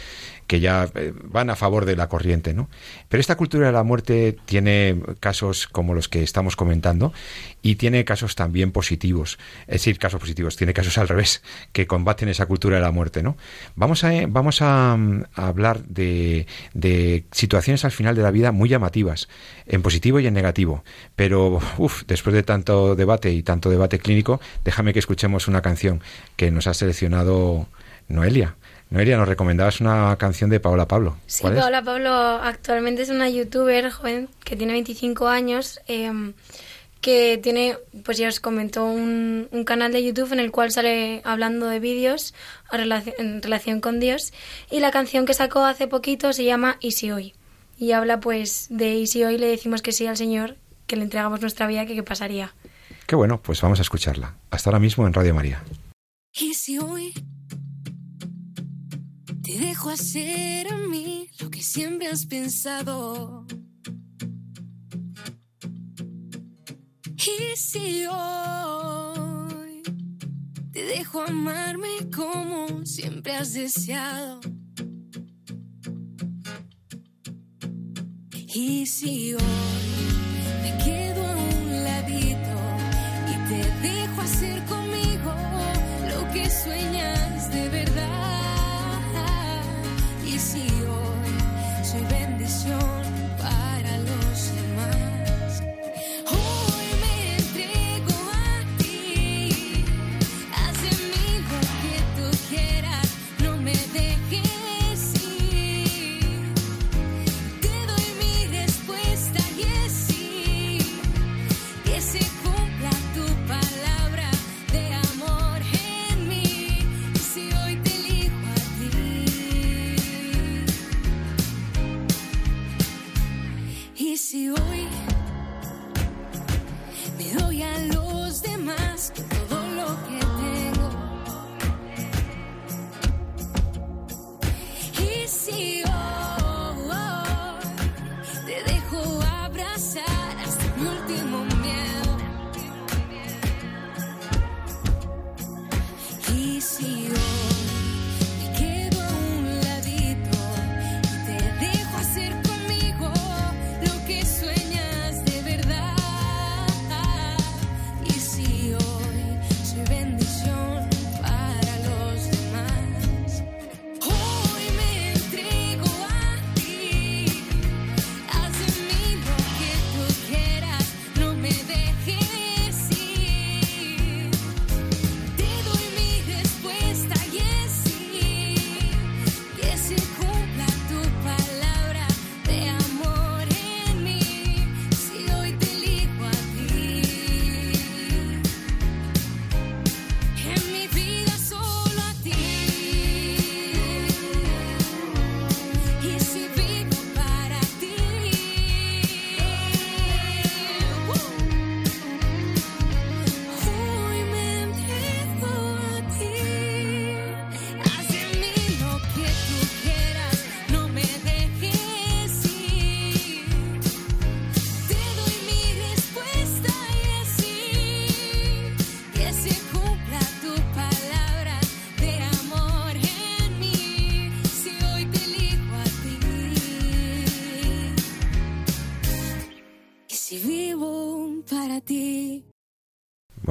que ya eh, van a favor de la corriente, ¿no? Pero esta cultura de la muerte tiene casos como los que estamos comentando y tiene casos también positivos, es decir, casos positivos, tiene casos al revés que combaten esa cultura de la muerte, ¿no? Vamos a, eh, vamos a, hablar de, de, situaciones al final de la vida muy llamativas, en positivo y en negativo, pero uf, después de tanto debate y tanto debate clínico, déjame que escuchemos una canción que nos ha seleccionado Noelia. Noelia, nos recomendabas una canción de Paola Pablo. Sí, Paola Pablo actualmente es una youtuber joven que tiene 25 años, em, que tiene, pues ya os comentó, un, canal de YouTube en el cual sale hablando de vídeos en relación con Dios. Y la canción que sacó hace poquito se llama Y si hoy. Y habla pues de y si hoy le decimos que sí al Señor, que le entregamos nuestra vida, que qué pasaría. Qué bueno, pues vamos a escucharla. Hasta ahora mismo en Radio María. Y si hoy te dejo hacer a mí lo que siempre has pensado. Y si hoy te dejo amarme como siempre has deseado. Y si hoy me quedo a un ladito y te dejo hacer conmigo lo que sueñas de verdad. para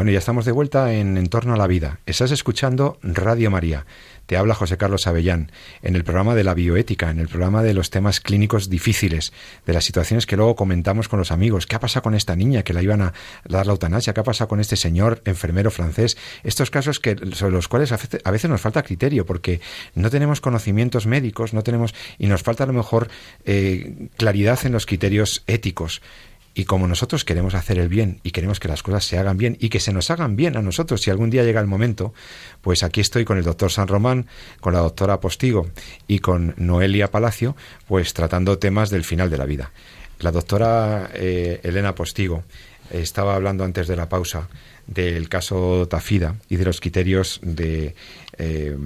Bueno, ya estamos de vuelta en En torno a la vida. Estás escuchando Radio María. Te habla José Carlos Avellán en el programa de la bioética, en el programa de los temas clínicos difíciles, de las situaciones que luego comentamos con los amigos. ¿Qué ha pasado con esta niña que la iban a dar la eutanasia? ¿Qué ha pasado con este señor enfermero francés? Estos casos que sobre los cuales a veces- a veces nos falta criterio porque no tenemos conocimientos médicos, no tenemos y nos falta a lo mejor eh, claridad en los criterios éticos. Y como nosotros queremos hacer el bien y queremos que las cosas se hagan bien y que se nos hagan bien a nosotros, si algún día llega el momento, pues aquí estoy con el doctor San Román, con la doctora Postigo y con Noelia Palacio, pues tratando temas del final de la vida. La doctora eh, Elena Postigo estaba hablando antes de la pausa del caso Tafida y de los criterios de eh,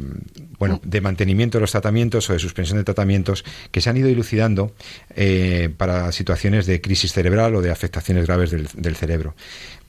bueno de mantenimiento de los tratamientos o de suspensión de tratamientos que se han ido dilucidando eh, para situaciones de crisis cerebral o de afectaciones graves del, del cerebro.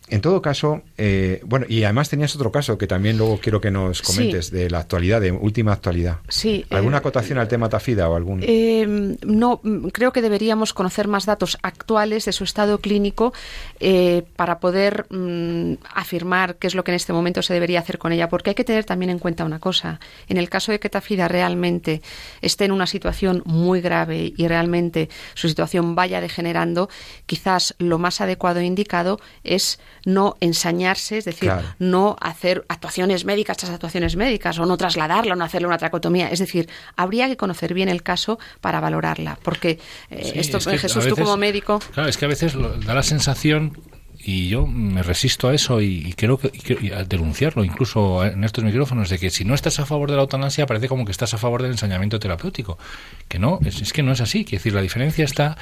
En todo caso, eh, bueno, y además tenías otro caso que también luego quiero que nos comentes Sí. de la actualidad, de última actualidad. Sí, ¿Alguna eh, acotación al tema Tafida o algún? Eh, no, mm, creo que deberíamos conocer más datos actuales de su estado clínico eh, para poder mm, afirmar qué es lo que en este momento se debería hacer con ella, porque hay que tener también en cuenta una cosa. En el caso de que Tafida realmente esté en una situación muy grave y realmente su situación vaya degenerando, quizás lo más adecuado e indicado es no ensañarse, es decir, Claro. no hacer actuaciones médicas tras actuaciones médicas o no trasladarla o no hacerle una tracotomía. Es decir, habría que conocer bien el caso para valorarla, porque eh, Sí, esto, es que Jesús, tú como médico, Claro, es que a veces lo- da la sensación, y yo me resisto a eso y, y creo que y que- y a denunciarlo, incluso en estos micrófonos, de que si no estás a favor de la eutanasia parece como que estás a favor del ensañamiento terapéutico. Que no, es, es que no es así. Quiero decir, la diferencia está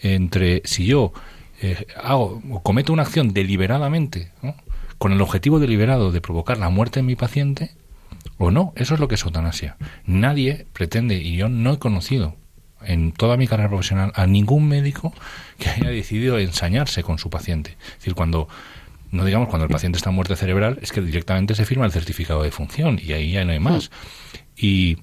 entre si yo eh, hago o cometo una acción deliberadamente, ¿no? con el objetivo deliberado de provocar la muerte en mi paciente, o no. Eso es lo que es eutanasia. Nadie pretende, y yo no he conocido en toda mi carrera profesional a ningún médico que haya decidido ensañarse con su paciente. Es decir, cuando, no digamos cuando el paciente está en muerte cerebral, es que directamente se firma el certificado de función y ahí ya no hay más. Y,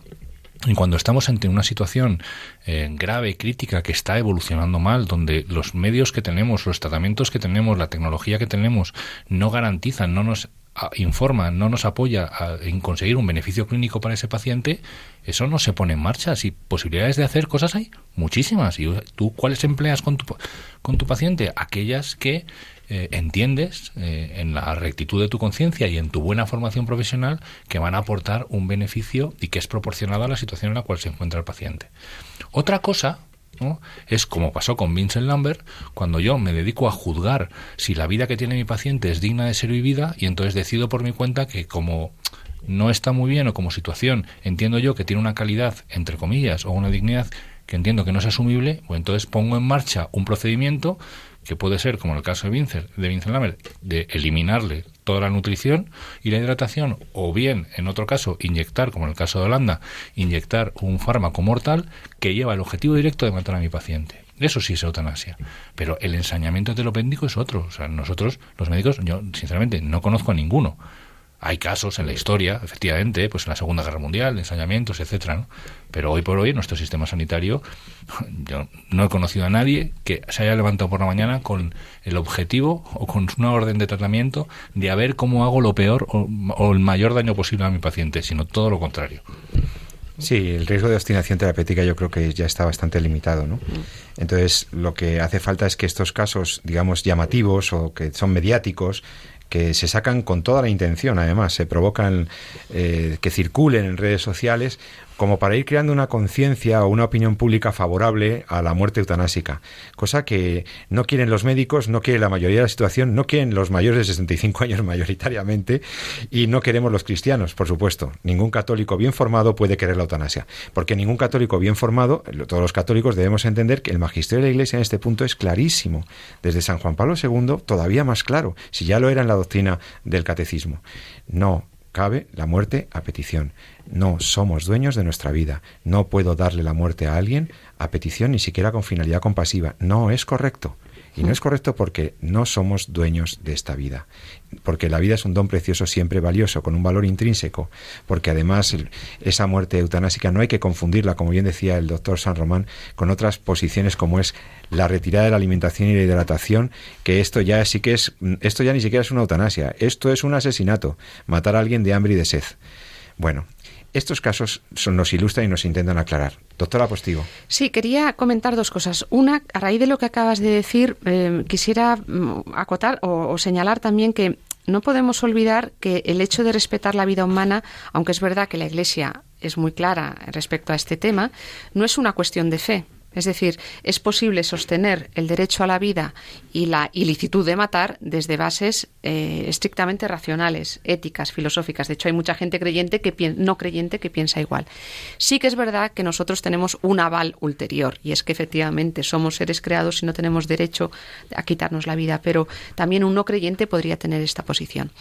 y cuando estamos ante una situación eh, grave, crítica, que está evolucionando mal, donde los medios que tenemos, los tratamientos que tenemos, la tecnología que tenemos, no garantizan, no nos informa, no nos apoya en conseguir un beneficio clínico para ese paciente, eso no se pone en marcha. Si posibilidades de hacer cosas hay, muchísimas. ¿Y tú cuáles empleas con tu, con tu paciente? Aquellas que eh, entiendes eh, en la rectitud de tu conciencia y en tu buena formación profesional que van a aportar un beneficio y que es proporcionado a la situación en la cual se encuentra el paciente. Otra cosa ¿no? Es como pasó con Vincent Lambert, cuando yo me dedico a juzgar si la vida que tiene mi paciente es digna de ser vivida y entonces decido por mi cuenta que como no está muy bien o como situación entiendo yo que tiene una calidad, entre comillas, o una dignidad que entiendo que no es asumible, pues entonces pongo en marcha un procedimiento que puede ser, como en el caso de Vincent, de Vincent Lambert, de eliminarle toda la nutrición y la hidratación, o bien, en otro caso, inyectar, como en el caso de Holanda, inyectar un fármaco mortal que lleva el objetivo directo de matar a mi paciente. Eso sí es eutanasia. Pero el ensañamiento telopéndico es otro. O sea, nosotros, los médicos, yo sinceramente no conozco a ninguno. Hay casos en la historia, efectivamente, pues en la Segunda Guerra Mundial, ensañamientos, etcétera. Pero hoy por hoy, nuestro sistema sanitario, yo no he conocido a nadie que se haya levantado por la mañana con el objetivo o con una orden de tratamiento de a ver cómo hago lo peor o, o el mayor daño posible a mi paciente, sino todo lo contrario. Sí, el riesgo de obstinación terapéutica yo creo que ya está bastante limitado, ¿no? Entonces, lo que hace falta es que estos casos, digamos, llamativos o que son mediáticos, que se sacan con toda la intención, además, se provocan eh, que circulen en redes sociales como para ir creando una conciencia o una opinión pública favorable a la muerte eutanásica, cosa que no quieren los médicos, no quiere la mayoría de la situación, no quieren los mayores de 65 años mayoritariamente y no queremos los cristianos, por supuesto. Ningún católico bien formado puede querer la eutanasia, porque ningún católico bien formado, todos los católicos debemos entender que el magisterio de la Iglesia en este punto es clarísimo, desde San Juan Pablo II todavía más claro, si ya lo era en la doctrina del catecismo. No cabe la muerte a petición. No somos dueños de nuestra vida. No puedo darle la muerte a alguien a petición ni siquiera con finalidad compasiva. No es correcto. Y no es correcto porque no somos dueños de esta vida. Porque la vida es un don precioso siempre valioso, con un valor intrínseco. Porque además esa muerte eutanásica no hay que confundirla, como bien decía el doctor San Román, con otras posiciones como es la retirada de la alimentación y la hidratación, que esto ya sí que es, esto ya ni siquiera es una eutanasia, esto es un asesinato, matar a alguien de hambre y de sed. Bueno, estos casos son- nos ilustran y nos intentan aclarar. Doctora Postigo. Sí, quería comentar dos cosas. Una, a raíz de lo que acabas de decir, eh, quisiera mm, acotar o señalar también que no podemos olvidar que el hecho de respetar la vida humana, aunque es verdad que la Iglesia es muy clara respecto a este tema, no es una cuestión de fe. Es decir, es posible sostener el derecho a la vida y la ilicitud de matar desde bases eh, estrictamente racionales, éticas, filosóficas. De hecho, hay mucha gente creyente que no creyente que piensa igual. Sí que es verdad que nosotros tenemos un aval ulterior y es que efectivamente somos seres creados y no tenemos derecho a quitarnos la vida, pero también un no creyente podría tener esta posición.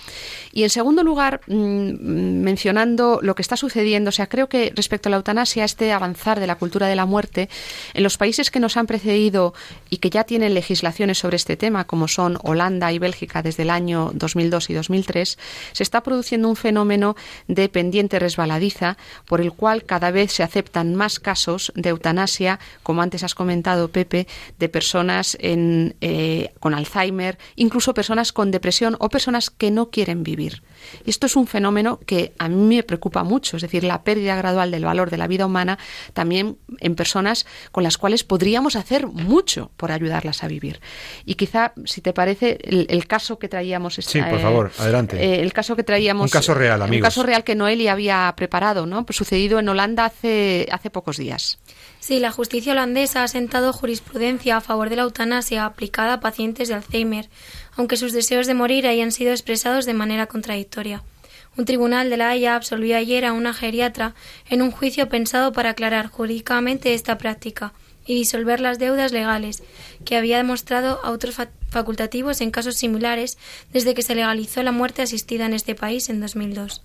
Y en segundo lugar, mm, mencionando lo que está sucediendo, o sea, creo que respecto a la eutanasia, este avanzar de la cultura de la muerte, en los países que nos han precedido y que ya tienen legislaciones sobre este tema, como son Holanda y Bélgica desde el año 2002 y 2003, se está produciendo un fenómeno de pendiente resbaladiza por el cual cada vez se aceptan más casos de eutanasia, como antes has comentado, Pepe, de personas eh, con Alzheimer, incluso personas con depresión o personas que no quieren vivir. Y esto es un fenómeno que a mí me preocupa mucho, es decir, la pérdida gradual del valor de la vida humana también en personas con las cuales podríamos hacer mucho por ayudarlas a vivir. Y quizá, si te parece, el, el caso que traíamos... Sí, por favor, adelante. eh, el caso que traíamos... Un caso real, Un amigos. caso real que Noelia había preparado, ¿no? Pues sucedido en Holanda hace, hace pocos días. Sí, la justicia holandesa ha sentado jurisprudencia a favor de la eutanasia aplicada a pacientes de Alzheimer, aunque sus deseos de morir hayan sido expresados de manera contradictoria. Un tribunal de La Haya absolvió ayer a una geriatra en un juicio pensado para aclarar jurídicamente esta práctica y disolver las deudas legales que había demostrado a otros fa- facultativos en casos similares desde que se legalizó la muerte asistida en este país en 2002.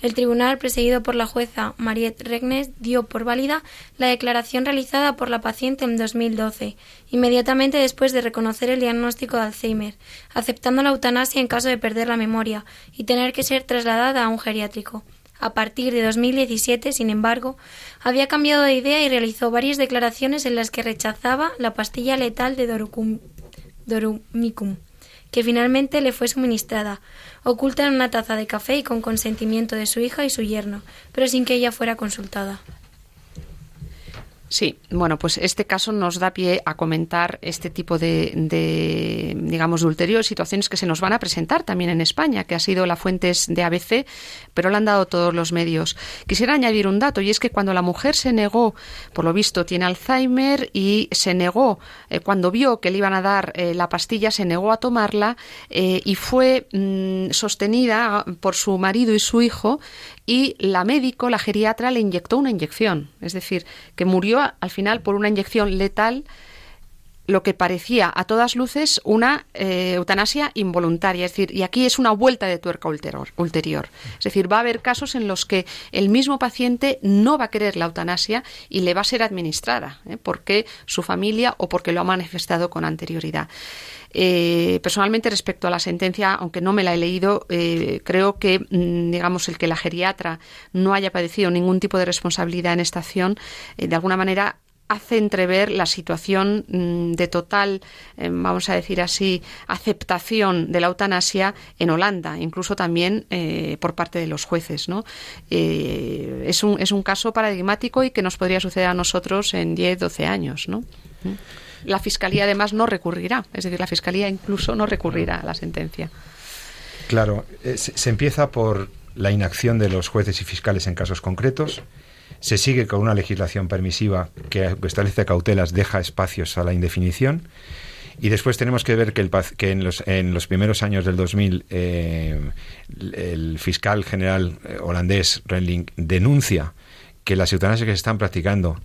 El tribunal, presidido por la jueza Mariette Regnes, dio por válida la declaración realizada por la paciente en 2012, inmediatamente después de reconocer el diagnóstico de Alzheimer, aceptando la eutanasia en caso de perder la memoria y tener que ser trasladada a un geriátrico. A partir de 2017, sin embargo, había cambiado de idea y realizó varias declaraciones en las que rechazaba la pastilla letal de Dorumicum, que finalmente le fue suministrada, oculta en una taza de café y con consentimiento de su hija y su yerno, pero sin que ella fuera consultada. Sí, bueno, pues este caso nos da pie a comentar este tipo de, de, digamos, situaciones que se nos van a presentar también en España, que ha sido la fuentes de ABC, pero le han dado todos los medios. Quisiera añadir un dato, y es que cuando la mujer se negó, por lo visto tiene Alzheimer, y se negó, eh, cuando vio que le iban a dar eh, la pastilla, se negó a tomarla eh, y fue mm, sostenida por su marido y su hijo, y la médico, la geriatra, le inyectó una inyección, es decir, que murió al final por una inyección letal, lo que parecía a todas luces una eh, eutanasia involuntaria, es decir, y aquí es una vuelta de tuerca ulterior, ulterior. Es decir, va a haber casos en los que el mismo paciente no va a querer la eutanasia y le va a ser administrada, ¿eh? porque su familia o porque lo ha manifestado con anterioridad. Eh, personalmente, respecto a la sentencia, aunque no me la he leído, creo que, mm, digamos, el que la geriatra no haya padecido ningún tipo de responsabilidad en esta acción, de alguna manera hace entrever la situación mm, de total, eh, vamos a decir así, aceptación de la eutanasia en Holanda, incluso también eh, por parte de los jueces. ¿no? Eh, es, un, es un caso paradigmático y que nos podría suceder a nosotros en 10, 12 años. ¿no? ¿Mm? La Fiscalía además no recurrirá, es decir, la Fiscalía incluso no recurrirá a la sentencia. Claro, eh, se, se empieza por la inacción de los jueces y fiscales en casos concretos. Se sigue con una legislación permisiva que establece cautelas, deja espacios a la indefinición. Y después tenemos que ver que, el, que en, los, en los primeros años del 2000 eh, el fiscal general eh, holandés Renling denuncia que las eutanasias que se están practicando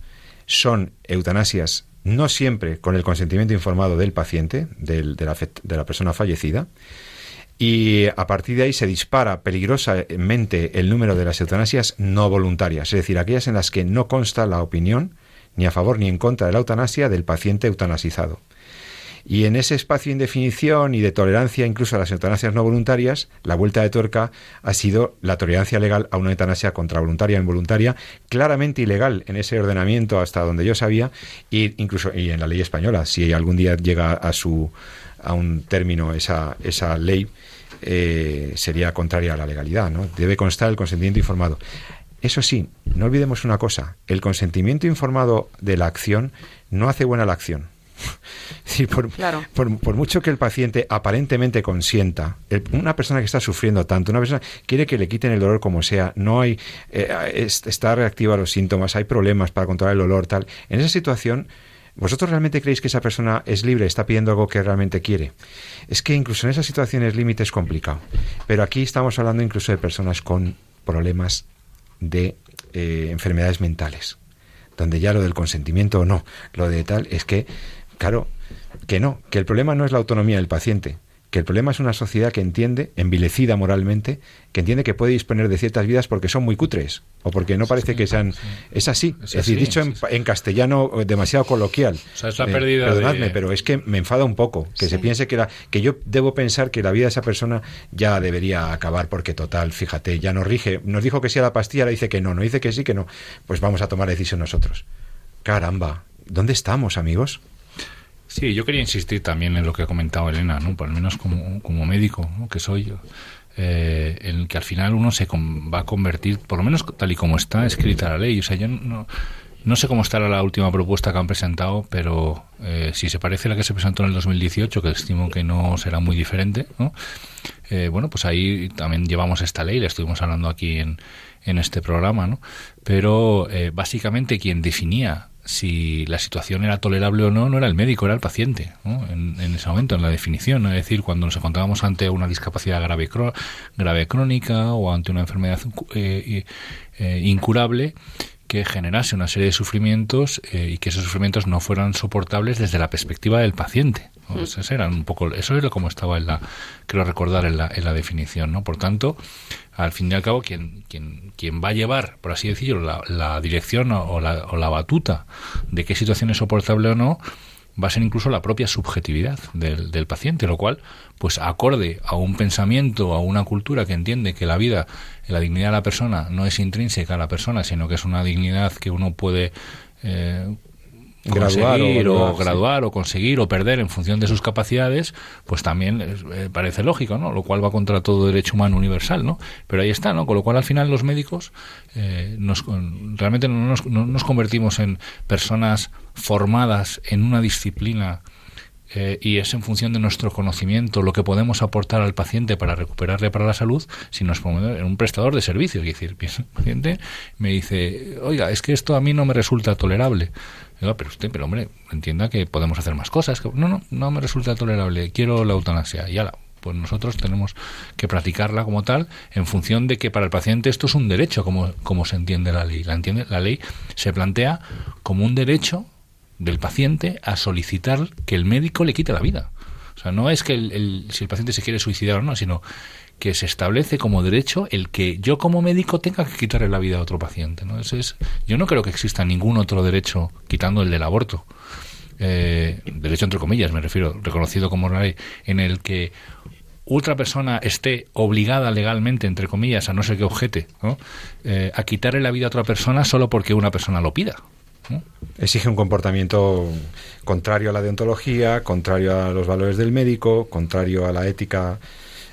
son eutanasias no siempre con el consentimiento informado del paciente, del- de la persona fallecida, y a partir de ahí se dispara peligrosamente el número de las eutanasias no voluntarias, es decir, aquellas en las que no consta la opinión ni a favor ni en contra de la eutanasia del paciente eutanasizado. Y en ese espacio de indefinición y de tolerancia incluso a las eutanasias no voluntarias, la vuelta de tuerca ha sido la tolerancia legal a una eutanasia contra voluntaria e involuntaria, claramente ilegal en ese ordenamiento hasta donde yo sabía, y incluso y en la ley española, si algún día llega a su a un término esa, esa ley, eh, sería contraria a la legalidad, ¿no? Debe constar el consentimiento informado. Eso sí, no olvidemos una cosa, el consentimiento informado de la acción no hace buena la acción. Decir, por, Claro. por- por mucho que el paciente aparentemente consienta, el- una persona que está sufriendo tanto, una persona quiere que le quiten el dolor como sea, no hay, eh, es- está reactiva a los síntomas, hay problemas para controlar el dolor, tal. En esa situación, ¿vosotros realmente creéis que esa persona es libre, está pidiendo algo que realmente quiere? Es que incluso en esas situaciones límite es complicado. Pero aquí estamos hablando incluso de personas con problemas de eh, enfermedades mentales, donde ya lo del consentimiento o no, lo de tal, es que, claro, que no, que el problema no es la autonomía del paciente, que el problema es una sociedad que entiende, envilecida moralmente, que entiende que puede disponer de ciertas vidas porque son muy cutres, o porque no parece que sean... Es así, Es es, decir, dicho en, castellano eh, demasiado coloquial. O sea, es la Eh, pérdida Perdonadme, de- pero es que me enfada un poco, que se piense que, la, que yo debo pensar que la vida de esa persona ya debería acabar porque total, fíjate, ya nos rige, nos dijo que sí a la pastilla, ahora dice que no, no dice que sí, que no, pues vamos a tomar la decisión nosotros. Caramba, ¿dónde estamos, amigos? Sí, yo quería insistir también en lo que ha comentado Elena, ¿no? Por lo menos como, como médico, que soy yo, eh, en que al final uno se va a convertir, por lo menos tal y como está escrita la ley. O sea, yo no, no sé cómo estará la última propuesta que han presentado, pero eh, si se parece a la que se presentó en el 2018, que estimo que no será muy diferente, ¿no? Eh, bueno, pues ahí también llevamos esta ley, la estuvimos hablando aquí en, en este programa, ¿no? Pero eh, básicamente quien definía si la situación era tolerable o no, no era el médico, era el paciente, ¿no? en, en ese momento, en la definición. ¿no? Es decir, cuando nos encontrábamos ante una discapacidad grave, cro- grave crónica o ante una enfermedad eh, eh, incurable, que generase una serie de sufrimientos eh, y que esos sufrimientos no fueran soportables desde la perspectiva del paciente. ¿no? Eso, era un poco, eso es lo como estaba en la, creo recordar en la, en la definición. ¿no? Por tanto, al fin y al cabo, quien, quien, quien va a llevar, por así decirlo, la, la dirección o, la, o la batuta de qué situación es soportable o no, va a ser incluso la propia subjetividad del, del paciente, lo cual, pues acorde a un pensamiento, a una cultura que entiende que la vida, la dignidad de la persona no es intrínseca a la persona, sino que es una dignidad que uno puede eh, Graduar o conseguir o, valorar, sí. graduar o conseguir o perder en función de sus capacidades, pues también eh, parece lógico, ¿no? Lo cual va contra todo derecho humano universal, ¿no? Pero ahí está, ¿no? Con lo cual al final los médicos eh, nos, realmente no nos, no nos convertimos en personas formadas en una disciplina eh, y es en función de nuestro conocimiento lo que podemos aportar al paciente para recuperarle para la salud, si nos ponemos en un prestador de servicios. Es decir, el paciente me dice, oiga, es que esto a mí no me resulta tolerable. Pero usted, pero hombre, entienda que podemos hacer más cosas. No, no, no me resulta tolerable, quiero la eutanasia. Y ala, pues nosotros tenemos que practicarla como tal en función de que para el paciente esto es un derecho, como, como se entiende la ley. La, entiende, la ley se plantea como un derecho del paciente a solicitar que el médico le quite la vida. O sea, no es que el, si el paciente se quiere suicidar o no, sino que se establece como derecho el que yo como médico tenga que quitarle la vida a otro paciente. ¿no? Ese es, yo no creo que exista ningún otro derecho, quitando el del aborto, eh, derecho entre comillas me refiero, reconocido como ley, en el que otra persona esté obligada legalmente, entre comillas, a no ser que objete. Eh, a quitarle la vida a otra persona solo porque una persona lo pida. Exige un comportamiento contrario a la deontología, contrario a los valores del médico, contrario a la ética.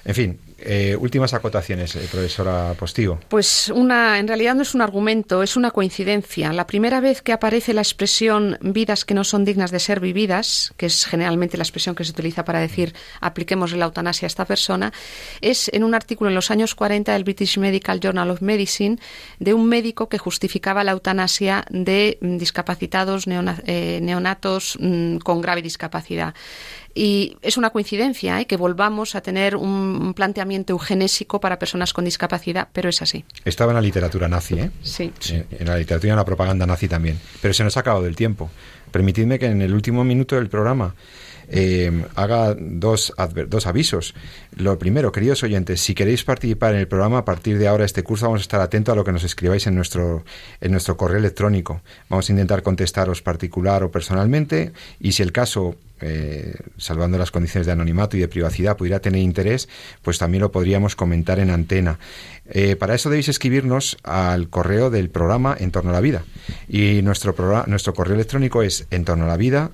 En fin, eh, últimas acotaciones, eh, profesora Postigo. Pues una, en realidad no es un argumento, es una coincidencia. La primera vez que aparece la expresión vidas que no son dignas de ser vividas, que es generalmente la expresión que se utiliza para decir apliquemos la eutanasia a esta persona, es en un artículo en los años 40 del British Medical Journal of Medicine de un médico que justificaba la eutanasia de mm, discapacitados neona- eh, neonatos mm, con grave discapacidad. Y es una coincidencia ¿eh? que volvamos a tener un, planteamiento eugenésico para personas con discapacidad, pero es así. Estaba en la literatura nazi, ¿eh? Sí. Eh, En la literatura y en la propaganda nazi también. Pero se nos ha acabado el tiempo. Permitidme que en el último minuto del programa eh, haga dos, dos avisos. Lo primero, queridos oyentes, si queréis participar en el programa a partir de ahora, este curso, vamos a estar atentos a lo que nos escribáis en nuestro, en nuestro correo electrónico. Vamos a intentar contestaros particular o personalmente y si el caso eh, salvando las condiciones de anonimato y de privacidad, pudiera tener interés, pues también lo podríamos comentar en antena. Eh, para eso debéis escribirnos al correo del programa En torno a la vida. Y nuestro, nuestro correo electrónico es en torno a la vida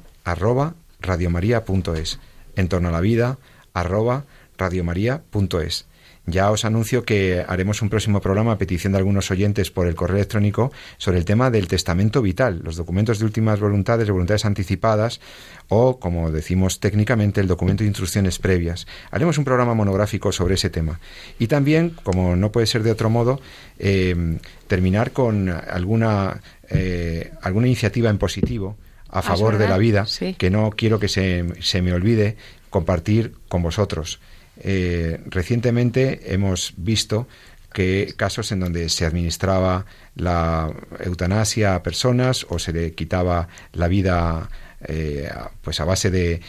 radiomaria.es. En torno a la vida arroba radiomaria.es. Ya os anuncio que haremos un próximo programa a petición de algunos oyentes por el correo electrónico sobre el tema del testamento vital, los documentos de últimas voluntades, de voluntades anticipadas o, como decimos técnicamente, el documento de instrucciones previas. Haremos un programa monográfico sobre ese tema. Y también, como no puede ser de otro modo, eh, terminar con alguna, eh, alguna iniciativa en positivo a Ah, favor de la vida, sí. que no quiero que se, se me olvide compartir con vosotros. Eh, recientemente hemos visto que casos en donde se administraba la eutanasia a personas o se le quitaba la vida eh, a- pues a base de,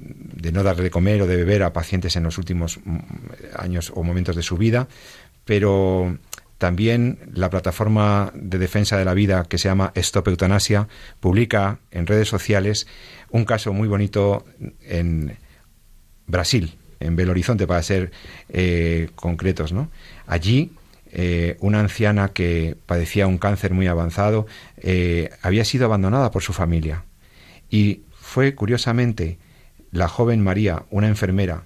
de no darle de comer o de beber a pacientes en los últimos mm, años o momentos de su vida, pero también la plataforma de defensa de la vida que se llama Stop Eutanasia publica en redes sociales un caso muy bonito en Brasil, en Belo Horizonte, para ser eh, concretos. ¿no? Allí, eh, una anciana que padecía un cáncer muy avanzado eh, había sido abandonada por su familia. Y fue, curiosamente, la joven María, una enfermera,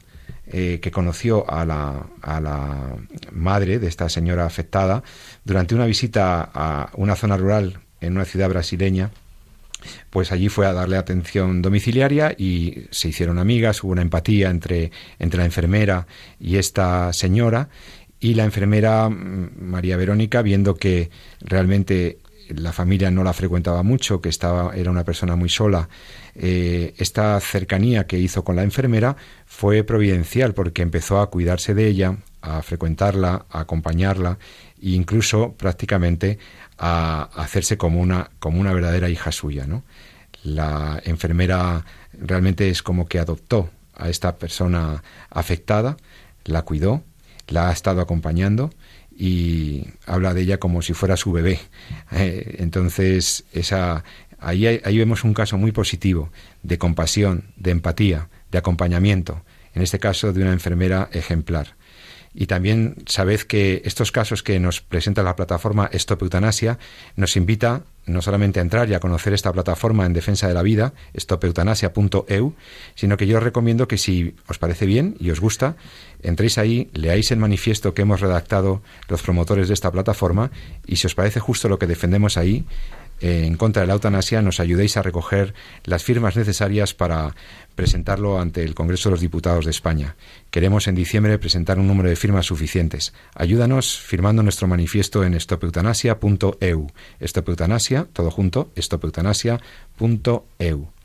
eh, que conoció a la, a la madre de esta señora afectada durante una visita a una zona rural en una ciudad brasileña pues allí fue a darle atención domiciliaria y se hicieron amigas, hubo una empatía entre, entre la enfermera y esta señora y la enfermera mm, María Verónica viendo que realmente la familia no la frecuentaba mucho, que estaba era una persona muy sola, eh, esta cercanía que hizo con la enfermera fue providencial porque empezó a cuidarse de ella, a frecuentarla, a acompañarla e incluso prácticamente a hacerse como una, como una verdadera hija suya. ¿no? La enfermera realmente es como que adoptó a esta persona afectada, la cuidó, la ha estado acompañando y habla de ella como si fuera su bebé. Eh, entonces, esa, ahí, ahí vemos un caso muy positivo de compasión, de empatía, de acompañamiento, en este caso de una enfermera ejemplar. Y también sabed que estos casos que nos presenta la plataforma Stop Eutanasia nos invita no solamente a entrar y a conocer esta plataforma en defensa de la vida, stopeutanasia.eu, sino que yo os recomiendo que si os parece bien y os gusta, entréis ahí, leáis el manifiesto que hemos redactado los promotores de esta plataforma y si os parece justo lo que defendemos ahí, en contra de la eutanasia, nos ayudéis a recoger las firmas necesarias para presentarlo ante el Congreso de los Diputados de España. Queremos en diciembre presentar un número de firmas suficientes. Ayúdanos firmando nuestro manifiesto en stopeutanasia.eu. Stopeutanasia, todo junto, stopeutanasia.eu.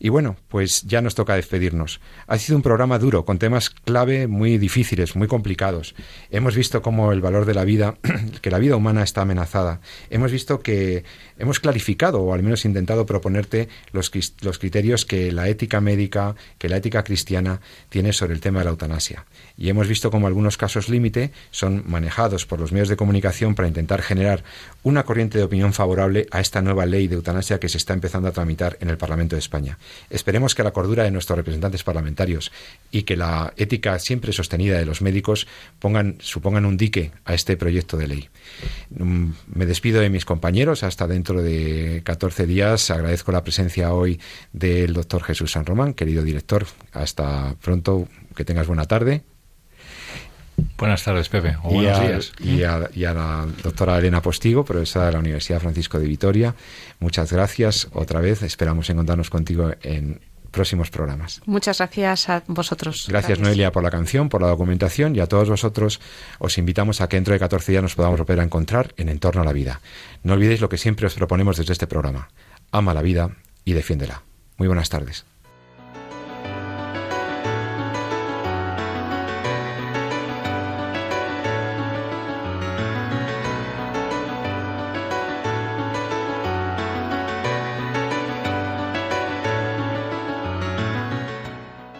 Y bueno, pues ya nos toca despedirnos. Ha sido un programa duro, con temas clave muy difíciles, muy complicados. Hemos visto cómo el valor de la vida, que la vida humana está amenazada. Hemos visto que hemos clarificado, o al menos intentado proponerte los, criterios que la ética médica, que la ética cristiana tiene sobre el tema de la eutanasia. Y hemos visto cómo algunos casos límite son manejados por los medios de comunicación para intentar generar una corriente de opinión favorable a esta nueva ley de eutanasia que se está empezando a tramitar en el Parlamento de España. Esperemos que la cordura de nuestros representantes parlamentarios y que la ética siempre sostenida de los médicos pongan, supongan un dique a este proyecto de ley. Mm, Me despido de mis compañeros hasta dentro de 14 días. Agradezco la presencia hoy del doctor Jesús San Román, querido director. Hasta pronto, que tengas buena tarde. Buenas tardes, Pepe. O y, buenos a, días. y a- y a la doctora Elena Postigo, profesora de la Universidad Francisco de Vitoria. Muchas gracias otra vez. Esperamos encontrarnos contigo en próximos programas. Muchas gracias a vosotros. Gracias, Noelia, por la canción, por la documentación y a todos vosotros os invitamos a que dentro de 14 días nos podamos volver a encontrar en Entorno a la Vida. No olvidéis lo que siempre os proponemos desde este programa. Ama la vida y defiéndela. Muy buenas tardes.